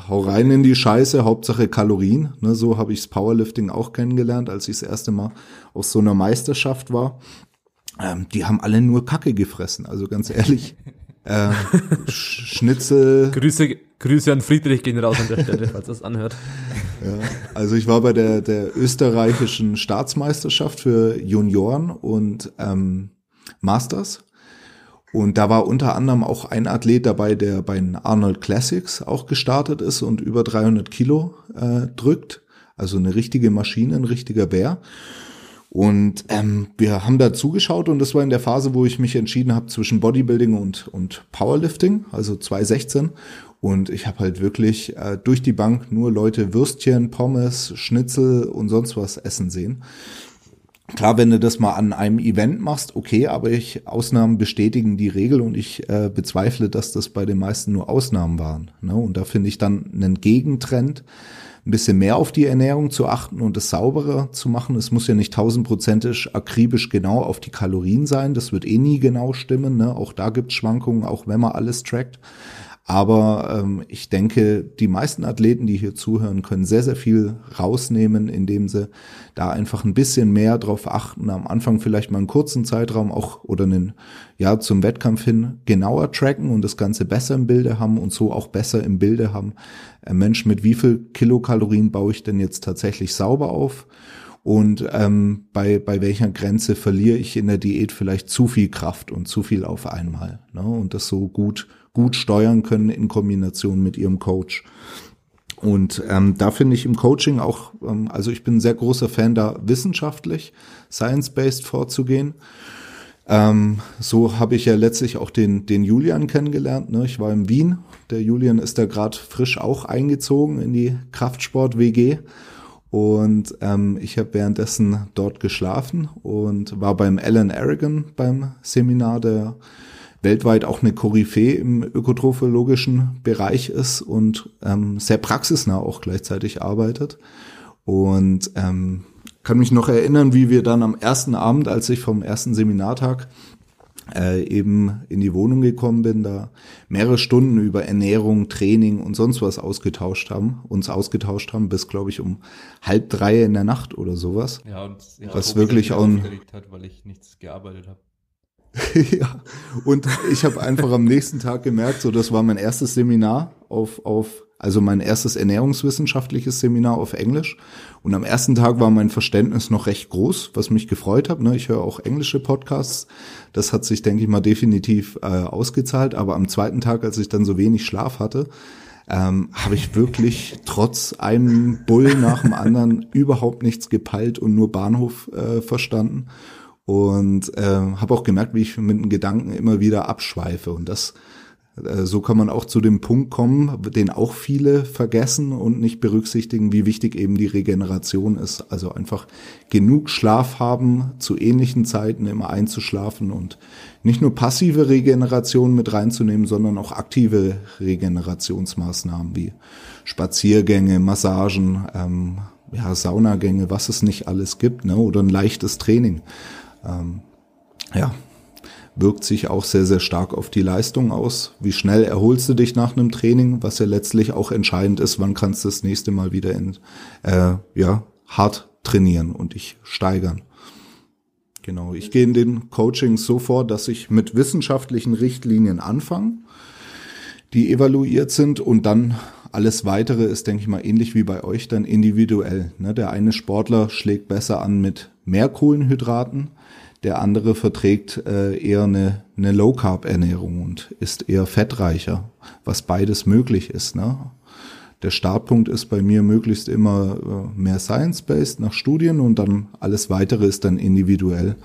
hau rein in die Scheiße, Hauptsache Kalorien. Ne, so habe ichs Powerlifting auch kennengelernt, als ich das erste Mal auf so einer Meisterschaft war. Ähm, die haben alle nur Kacke gefressen, also ganz ehrlich. Äh, Schnitzel. Grüße, Grüße an Friedrich gehen raus an der Stelle, falls das anhört. Ja, also ich war bei der, der österreichischen Staatsmeisterschaft für Junioren und ähm, Masters und da war unter anderem auch ein Athlet dabei, der bei den Arnold Classics auch gestartet ist und über 300 Kilo äh, drückt. Also eine richtige Maschine, ein richtiger Bär. Und ähm, wir haben da zugeschaut und das war in der Phase, wo ich mich entschieden habe zwischen Bodybuilding und, und Powerlifting, also 2016. Und ich habe halt wirklich äh, durch die Bank nur Leute Würstchen, Pommes, Schnitzel und sonst was essen sehen. Klar, wenn du das mal an einem Event machst, okay, aber ich Ausnahmen bestätigen die Regel und ich äh, bezweifle, dass das bei den meisten nur Ausnahmen waren. Ne? Und da finde ich dann einen Gegentrend, ein bisschen mehr auf die Ernährung zu achten und es sauberer zu machen. Es muss ja nicht tausendprozentig akribisch genau auf die Kalorien sein. Das wird eh nie genau stimmen. Ne? Auch da gibt es Schwankungen, auch wenn man alles trackt. Aber ähm, ich denke, die meisten Athleten, die hier zuhören, können sehr, sehr viel rausnehmen, indem sie da einfach ein bisschen mehr drauf achten. Am Anfang vielleicht mal einen kurzen Zeitraum auch oder einen, ja, zum Wettkampf hin genauer tracken und das Ganze besser im Bilde haben und so auch besser im Bilde haben. Äh, Mensch, mit wie viel Kilokalorien baue ich denn jetzt tatsächlich sauber auf? und ähm, bei, bei welcher Grenze verliere ich in der Diät vielleicht zu viel Kraft und zu viel auf einmal. Ne? Und das so gut gut steuern können in Kombination mit ihrem Coach. Und ähm, da finde ich im Coaching auch, ähm, also ich bin ein sehr großer Fan, da wissenschaftlich, science-based vorzugehen. Ähm, so habe ich ja letztlich auch den, den Julian kennengelernt. Ne? Ich war in Wien. Der Julian ist da gerade frisch auch eingezogen in die Kraftsport-WG. Und ähm, ich habe währenddessen dort geschlafen und war beim Alan Aragon beim Seminar, der weltweit auch eine Koryphäe im ökotrophologischen Bereich ist und ähm, sehr praxisnah auch gleichzeitig arbeitet. Und ähm, kann mich noch erinnern, wie wir dann am ersten Abend, als ich vom ersten Seminartag äh, eben in die Wohnung gekommen bin, da mehrere Stunden über Ernährung, Training und sonst was ausgetauscht haben, uns ausgetauscht haben, bis glaube ich um halb drei in der Nacht oder sowas. Ja, und ja, was wirklich auch hat, weil ich nichts gearbeitet habe. ja, und ich habe einfach am nächsten Tag gemerkt, so das war mein erstes Seminar auf, auf, also mein erstes ernährungswissenschaftliches Seminar auf Englisch. Und am ersten Tag war mein Verständnis noch recht groß, was mich gefreut hat. Ne? Ich höre auch englische Podcasts. Das hat sich, denke ich mal, definitiv äh, ausgezahlt. Aber am zweiten Tag, als ich dann so wenig Schlaf hatte, ähm, habe ich wirklich trotz einem Bull nach dem anderen überhaupt nichts gepeilt und nur Bahnhof äh, verstanden. Und äh, habe auch gemerkt, wie ich mit den Gedanken immer wieder abschweife. Und das äh, so kann man auch zu dem Punkt kommen, den auch viele vergessen und nicht berücksichtigen, wie wichtig eben die Regeneration ist. Also einfach genug Schlaf haben, zu ähnlichen Zeiten immer einzuschlafen und nicht nur passive Regeneration mit reinzunehmen, sondern auch aktive Regenerationsmaßnahmen wie Spaziergänge, Massagen, ähm, ja, Saunagänge, was es nicht alles gibt, ne? oder ein leichtes Training. Ähm, ja, wirkt sich auch sehr, sehr stark auf die Leistung aus. Wie schnell erholst du dich nach einem Training, was ja letztlich auch entscheidend ist, wann kannst du das nächste Mal wieder in, äh, ja, hart trainieren und dich steigern. Genau, ich gehe in den Coachings so vor, dass ich mit wissenschaftlichen Richtlinien anfange, die evaluiert sind und dann alles weitere ist, denke ich mal, ähnlich wie bei euch dann individuell. Ne? Der eine Sportler schlägt besser an mit mehr Kohlenhydraten, der andere verträgt äh, eher eine, eine Low-Carb-Ernährung und ist eher fettreicher, was beides möglich ist. Ne? Der Startpunkt ist bei mir möglichst immer äh, mehr Science-based nach Studien und dann alles weitere ist dann individuell.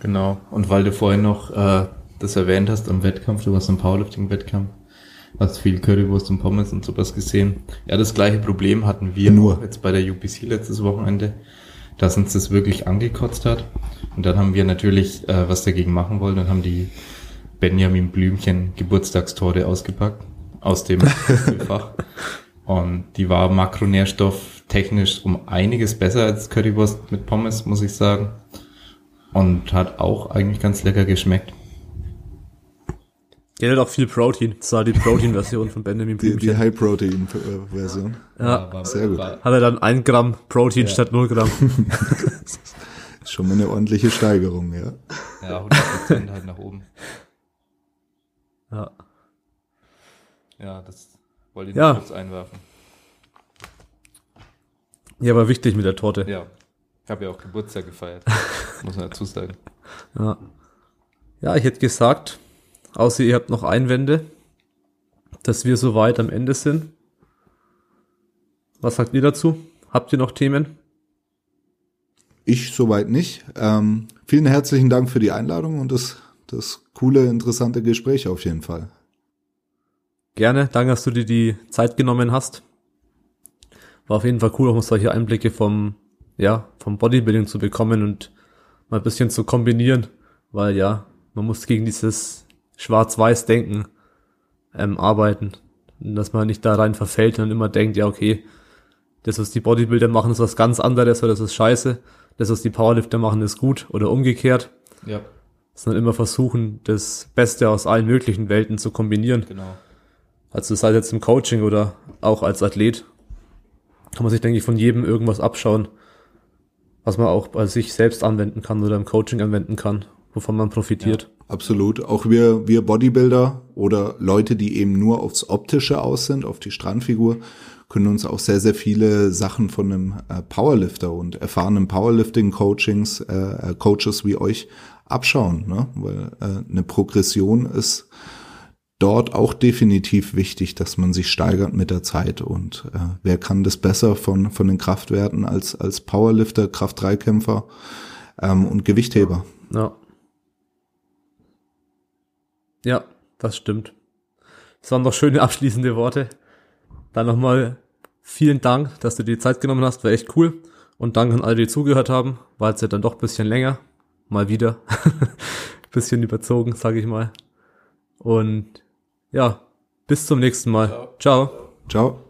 Genau. Und weil du vorhin noch äh, das erwähnt hast am Wettkampf, du warst im Powerlifting-Wettkampf, hast viel Currywurst und Pommes und sowas gesehen. Ja, das gleiche Problem hatten wir Nur. jetzt bei der UPC letztes Wochenende dass uns das wirklich angekotzt hat. Und dann haben wir natürlich äh, was dagegen machen wollen und haben die Benjamin Blümchen Geburtstagstorte ausgepackt aus dem Fach. Und die war makronährstoff technisch um einiges besser als Currywurst mit Pommes, muss ich sagen. Und hat auch eigentlich ganz lecker geschmeckt. Die hat auch viel Protein. Das war die Protein-Version von Benjamin Blümchen. Die, die High-Protein-Version. Ja, ja. sehr gut. Hat er dann ein Gramm Protein ja. statt null Gramm. ist schon mal eine ordentliche Steigerung, ja. Ja, 100 Prozent halt nach oben. Ja. Ja, das wollte ich ja. kurz einwerfen. Ja, war wichtig mit der Torte. Ja. Ich habe ja auch Geburtstag gefeiert. muss man dazu sagen. Ja. Ja, ich hätte gesagt, Außer ihr habt noch Einwände, dass wir soweit am Ende sind. Was sagt ihr dazu? Habt ihr noch Themen? Ich soweit nicht. Ähm, vielen herzlichen Dank für die Einladung und das, das coole, interessante Gespräch auf jeden Fall. Gerne, danke, dass du dir die Zeit genommen hast. War auf jeden Fall cool, auch solche Einblicke vom, ja, vom Bodybuilding zu bekommen und mal ein bisschen zu kombinieren, weil ja, man muss gegen dieses Schwarz-Weiß-Denken ähm, arbeiten. Dass man nicht da rein verfällt und immer denkt, ja, okay, das, was die Bodybuilder machen, ist was ganz anderes oder das ist scheiße. Das, was die Powerlifter machen, ist gut oder umgekehrt. Ja. Sondern immer versuchen, das Beste aus allen möglichen Welten zu kombinieren. Genau. Also sei jetzt im Coaching oder auch als Athlet, kann man sich, denke ich, von jedem irgendwas abschauen, was man auch bei sich selbst anwenden kann oder im Coaching anwenden kann, wovon man profitiert. Ja. Absolut. Auch wir, wir Bodybuilder oder Leute, die eben nur aufs Optische aus sind, auf die Strandfigur, können uns auch sehr, sehr viele Sachen von einem äh, Powerlifter und erfahrenen Powerlifting-Coachings, äh, äh, Coaches wie euch abschauen, ne? weil äh, eine Progression ist dort auch definitiv wichtig, dass man sich steigert mit der Zeit und äh, wer kann das besser von, von den Kraftwerten als, als Powerlifter, Kraft-3-Kämpfer ähm, und Gewichtheber. Ja. Ja, das stimmt. Das waren doch schöne abschließende Worte. Dann nochmal vielen Dank, dass du dir die Zeit genommen hast. War echt cool. Und danke an alle, die zugehört haben. War jetzt ja dann doch ein bisschen länger. Mal wieder. bisschen überzogen, sage ich mal. Und ja, bis zum nächsten Mal. Ciao. Ciao. Ciao.